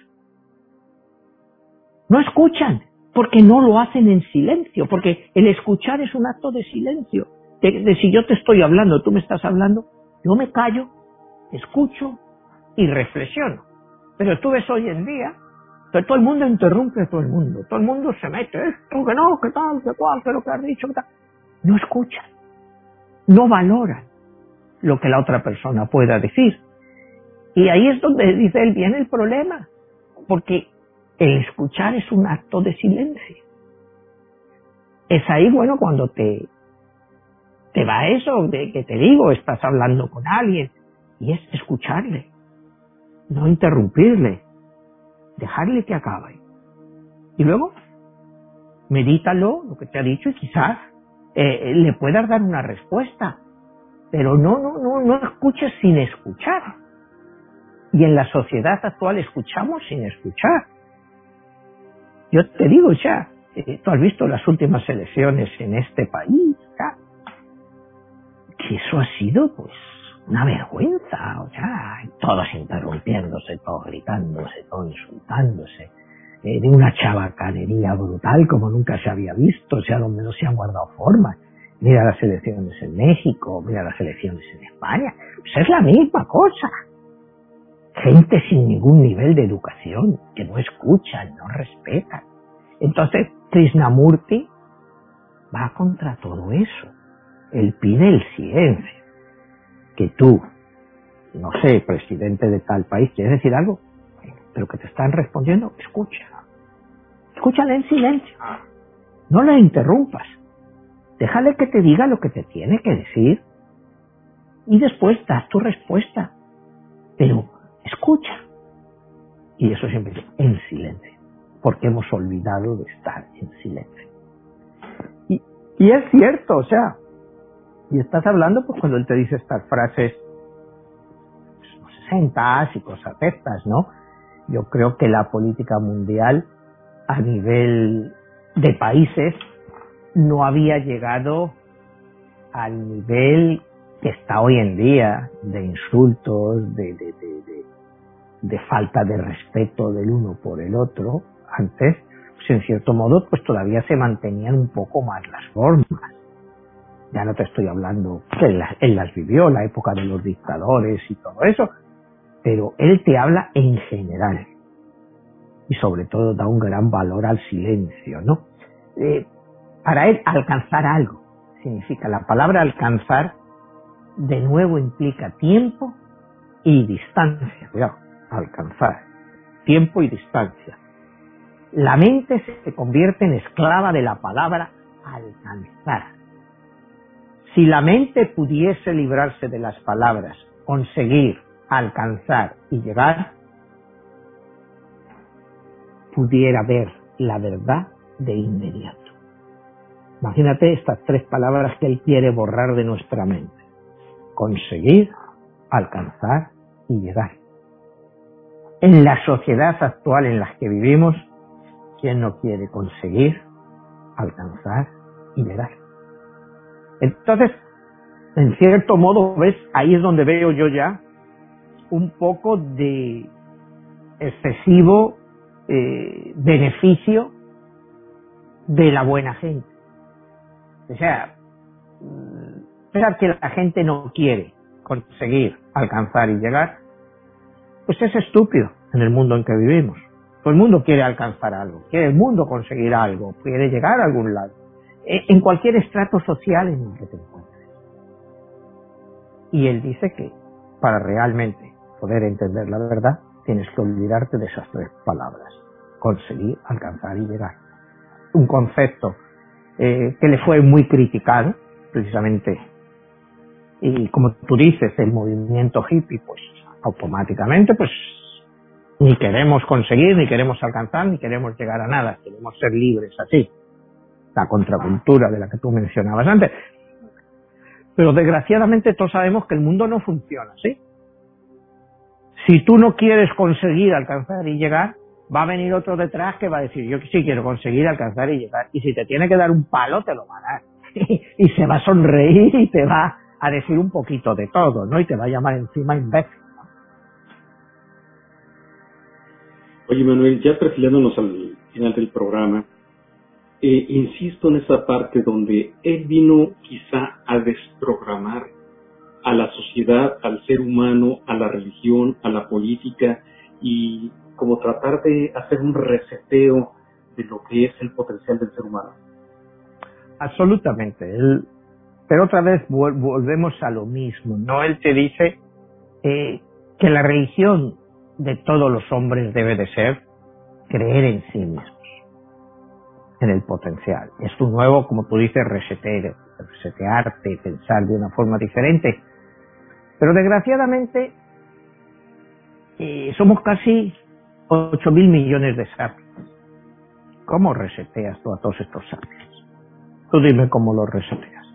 No escuchan, porque no lo hacen en silencio, porque el escuchar es un acto de silencio. De, si yo te estoy hablando, tú me estás hablando, yo me callo, escucho y reflexiono. Pero tú ves hoy en día todo el mundo interrumpe a todo el mundo. Todo el mundo se mete, esto, que no, que tal, que cual, que lo que has dicho, que tal. No escuchan. No valoran lo que la otra persona pueda decir. Y ahí es donde dice él, viene el problema. Porque el escuchar es un acto de silencio. Es ahí, bueno, cuando te, te va eso de que te digo, estás hablando con alguien, y es escucharle no interrumpirle, dejarle que acabe. Y luego, medítalo, lo que te ha dicho, y quizás eh, le puedas dar una respuesta. Pero no, no, no, no escuches sin escuchar. Y en la sociedad actual escuchamos sin escuchar. Yo te digo ya, eh, tú has visto las últimas elecciones en este país, ya, que eso ha sido, pues, una vergüenza, o sea, todos interrumpiéndose, todos gritándose, todos insultándose, eh, de una chabacanería brutal como nunca se había visto, o sea, donde no se han guardado formas. Mira las elecciones en México, mira las elecciones en España, pues es la misma cosa. Gente sin ningún nivel de educación, que no escuchan, no respetan. Entonces, Krishnamurti va contra todo eso. Él pide el silencio que tú, no sé, presidente de tal país, quieres decir algo, pero que te están respondiendo, escucha. Escúchale en silencio. No le interrumpas. Déjale que te diga lo que te tiene que decir. Y después das tu respuesta. Pero escucha. Y eso siempre en silencio. Porque hemos olvidado de estar en silencio. Y, y es cierto, o sea, y estás hablando pues cuando él te dice estas frases, pues, sentas y cosas estas, ¿no? Yo creo que la política mundial a nivel de países no había llegado al nivel que está hoy en día de insultos, de, de, falta de respeto del uno por el otro. Antes, pues en cierto modo, pues todavía se mantenían un poco más las formas. Ya no te estoy hablando que él, las vivió, la época de los dictadores y todo eso, pero él te habla en general y sobre todo da un gran valor al silencio, ¿no? Eh, para él alcanzar algo significa la palabra alcanzar de nuevo implica tiempo y distancia, cuidado, alcanzar, tiempo y distancia. La mente se convierte en esclava de la palabra alcanzar. Si la mente pudiese librarse de las palabras conseguir, alcanzar y llegar, pudiera ver la verdad de inmediato. Imagínate estas tres palabras que Él quiere borrar de nuestra mente. Conseguir, alcanzar y llegar. En la sociedad actual en la que vivimos, ¿quién no quiere conseguir, alcanzar y llegar? Entonces, en cierto modo, ves, ahí es donde veo yo ya un poco de excesivo eh, beneficio de la buena gente. O sea, pensar que la gente no quiere conseguir alcanzar y llegar, pues es estúpido en el mundo en que vivimos. Todo el mundo quiere alcanzar algo, quiere el mundo conseguir algo, quiere llegar a algún lado, en cualquier estrato social en el que te encuentres. Y él dice que para realmente poder entender la verdad, tienes que olvidarte de esas tres palabras. Conseguir, alcanzar y llegar. Un concepto eh, que le fue muy criticado, precisamente. Y como tú dices, el movimiento hippie, pues automáticamente, pues ni queremos conseguir, ni queremos alcanzar, ni queremos llegar a nada, queremos ser libres así. La contracultura de la que tú mencionabas antes. Pero desgraciadamente todos sabemos que el mundo no funciona así. Si tú no quieres conseguir alcanzar y llegar, va a venir otro detrás que va a decir, yo sí quiero conseguir alcanzar y llegar. Y si te tiene que dar un palo, te lo va a dar. y se va a sonreír y te va a decir un poquito de todo, ¿no? Y te va a llamar encima imbécil. Oye, Manuel, ya perfilándonos al final del programa, eh, insisto en esa parte donde él vino quizá a desprogramar a la sociedad, al ser humano, a la religión, a la política y como tratar de hacer un reseteo de lo que es el potencial del ser humano. Absolutamente. pero otra vez volvemos a lo mismo, ¿no? Él te dice eh, que la religión de todos los hombres debe de ser creer en sí mismos, en el potencial. Es un nuevo, como tú dices, reseteo, resetearte, pensar de una forma diferente. Pero desgraciadamente eh, somos casi 8 mil millones de sapiens. ¿Cómo reseteas tú a todos estos sapiens? Tú dime cómo los reseteas.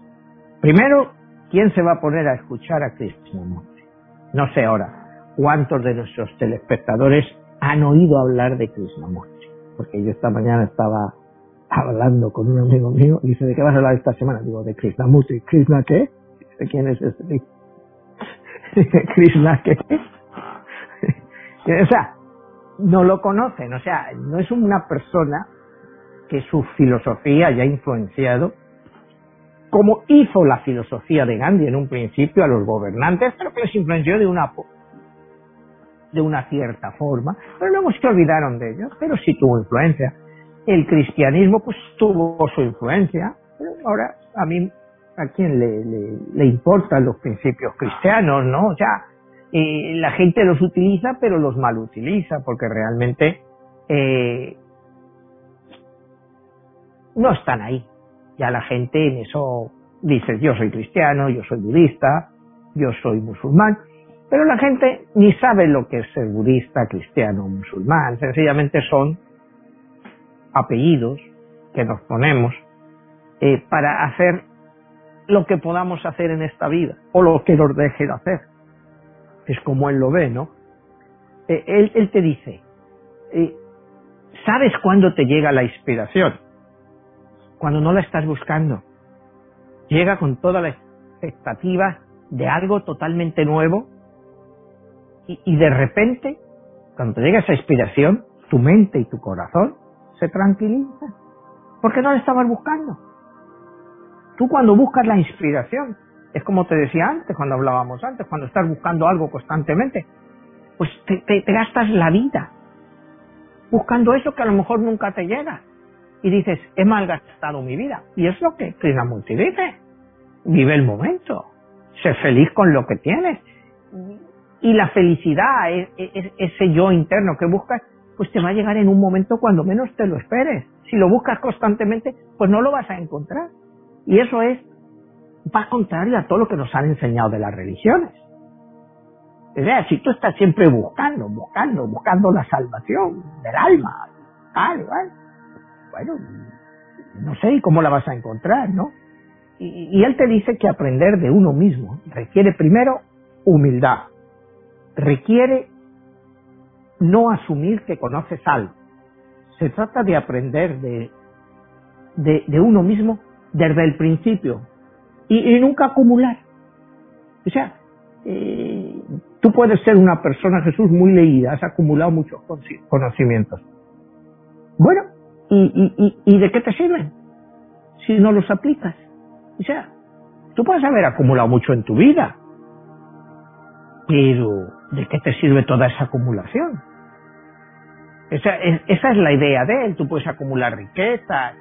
Primero, ¿quién se va a poner a escuchar a Krishnamurti? No sé ahora cuántos de nuestros telespectadores han oído hablar de Krishnamurti. Porque yo esta mañana estaba hablando con un amigo mío dice, ¿de qué vas a hablar esta semana? Digo, de Krishnamurti. ¿Krishna qué? ¿De quién es este? Krishna qué? o sea, no lo conocen, o sea, no es una persona que su filosofía haya influenciado, como hizo la filosofía de Gandhi en un principio a los gobernantes, pero que les influenció de una de una cierta forma, pero luego se olvidaron de ellos, pero sí tuvo influencia. El cristianismo pues tuvo su influencia, pero ahora a mí, ¿a quién le, le, importan los principios cristianos, no? O sea, eh, la gente los utiliza, pero los mal utiliza, porque realmente eh, no están ahí. Ya la gente en eso dice, yo soy cristiano, yo soy budista, yo soy musulmán, pero la gente ni sabe lo que es ser budista, cristiano o musulmán, sencillamente son apellidos que nos ponemos eh, para hacer lo que podamos hacer en esta vida o lo que nos deje de hacer. Es como él lo ve, ¿no? Eh, él, él, te dice, eh, ¿sabes cuándo te llega la inspiración? Cuando no la estás buscando. Llega con toda la expectativa de algo totalmente nuevo y, y de repente, cuando te llega esa inspiración, tu mente y tu corazón se tranquilizan porque no la estabas buscando. Tú cuando buscas la inspiración, es como te decía antes, cuando hablábamos antes, cuando estás buscando algo constantemente, pues te, gastas la vida buscando eso que a lo mejor nunca te llega. Y dices, he malgastado mi vida. Y es lo que Krishnamurti dice. Vive el momento. Sé feliz con lo que tienes. Y la felicidad, e, e, ese yo interno que buscas, pues te va a llegar en un momento cuando menos te lo esperes. Si lo buscas constantemente, pues no lo vas a encontrar. Y eso es, va contrario a todo lo que nos han enseñado de las religiones. O sea, si tú estás siempre buscando, buscando, buscando la salvación del alma, tal, bueno, no sé cómo la vas a encontrar, ¿no? Y, y él te dice que aprender de uno mismo requiere primero humildad, requiere no asumir que conoces algo. Se trata de aprender de, de, uno mismo desde el principio y, y nunca acumular. O sea, eh, tú puedes ser una persona, Jesús, muy leída, has acumulado muchos conocimientos. Bueno, ¿y, y, y de qué te sirven si no los aplicas? O sea, tú puedes haber acumulado mucho en tu vida, pero ¿de qué te sirve toda esa acumulación? Esa, esa es la idea de él. Tú puedes acumular riquezas,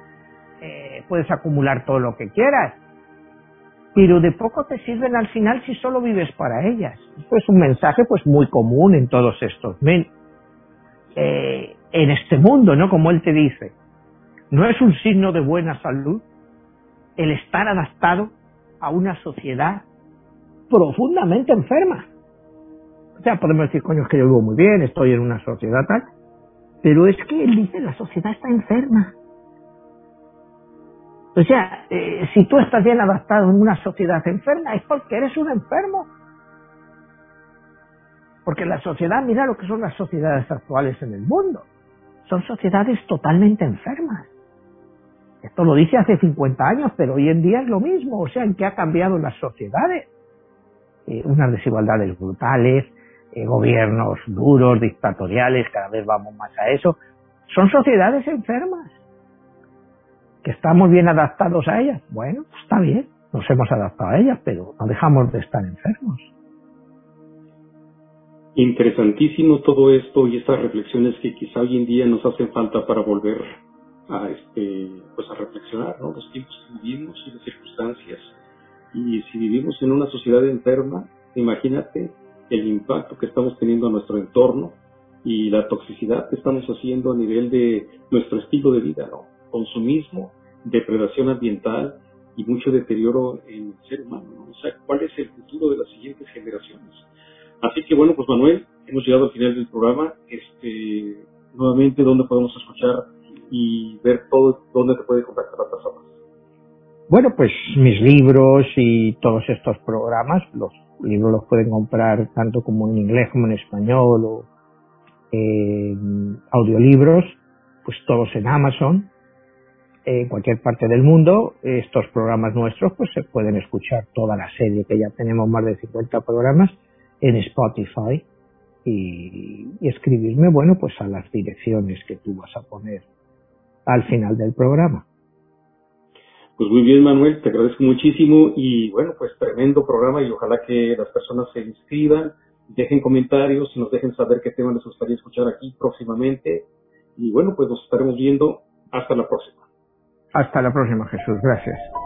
eh, puedes acumular todo lo que quieras, pero de poco te sirven al final si solo vives para ellas. Esto es un mensaje pues muy común en todos estos men eh, en este mundo, ¿no? Como él te dice, no es un signo de buena salud el estar adaptado a una sociedad profundamente enferma. O sea, podemos decir, coño, es que yo vivo muy bien, estoy en una sociedad tal, pero es que él dice, la sociedad está enferma. O sea, eh, si tú estás bien adaptado en una sociedad enferma, es porque eres un enfermo. Porque la sociedad, mira lo que son las sociedades actuales en el mundo. Son sociedades totalmente enfermas. Esto lo dice hace 50 años, pero hoy en día es lo mismo. O sea, ¿en qué ha cambiado las sociedades? Eh, unas desigualdades brutales, eh, gobiernos duros, dictatoriales, cada vez vamos más a eso. Son sociedades enfermas que estamos bien adaptados a ellas. Bueno, está bien, nos hemos adaptado a ellas, pero no dejamos de estar enfermos. Interesantísimo todo esto y estas reflexiones que quizá hoy en día nos hacen falta para volver a este pues a reflexionar, ¿no? Los tiempos que vivimos y las circunstancias. Y si vivimos en una sociedad enferma, imagínate el impacto que estamos teniendo a nuestro entorno y la toxicidad que estamos haciendo a nivel de nuestro estilo de vida, ¿no? consumismo, depredación ambiental y mucho deterioro en el ser humano. O sea, ¿cuál es el futuro de las siguientes generaciones? Así que bueno, pues Manuel, hemos llegado al final del programa. Este, nuevamente, ¿dónde podemos escuchar y ver todo, dónde te puede contactar la persona? Bueno, pues mis libros y todos estos programas, los libros los pueden comprar tanto como en inglés como en español o en audiolibros, pues todos en Amazon en cualquier parte del mundo, estos programas nuestros pues se pueden escuchar toda la serie, que ya tenemos más de 50 programas, en Spotify y, escribirme, bueno, pues a las direcciones que tú vas a poner al final del programa. Pues muy bien, Manuel, te agradezco muchísimo y bueno, pues tremendo programa y ojalá que las personas se inscriban, dejen comentarios y nos dejen saber qué tema les gustaría escuchar aquí próximamente. Y bueno, pues nos estaremos viendo. Hasta la próxima. Hasta la próxima, Jesús. Gracias.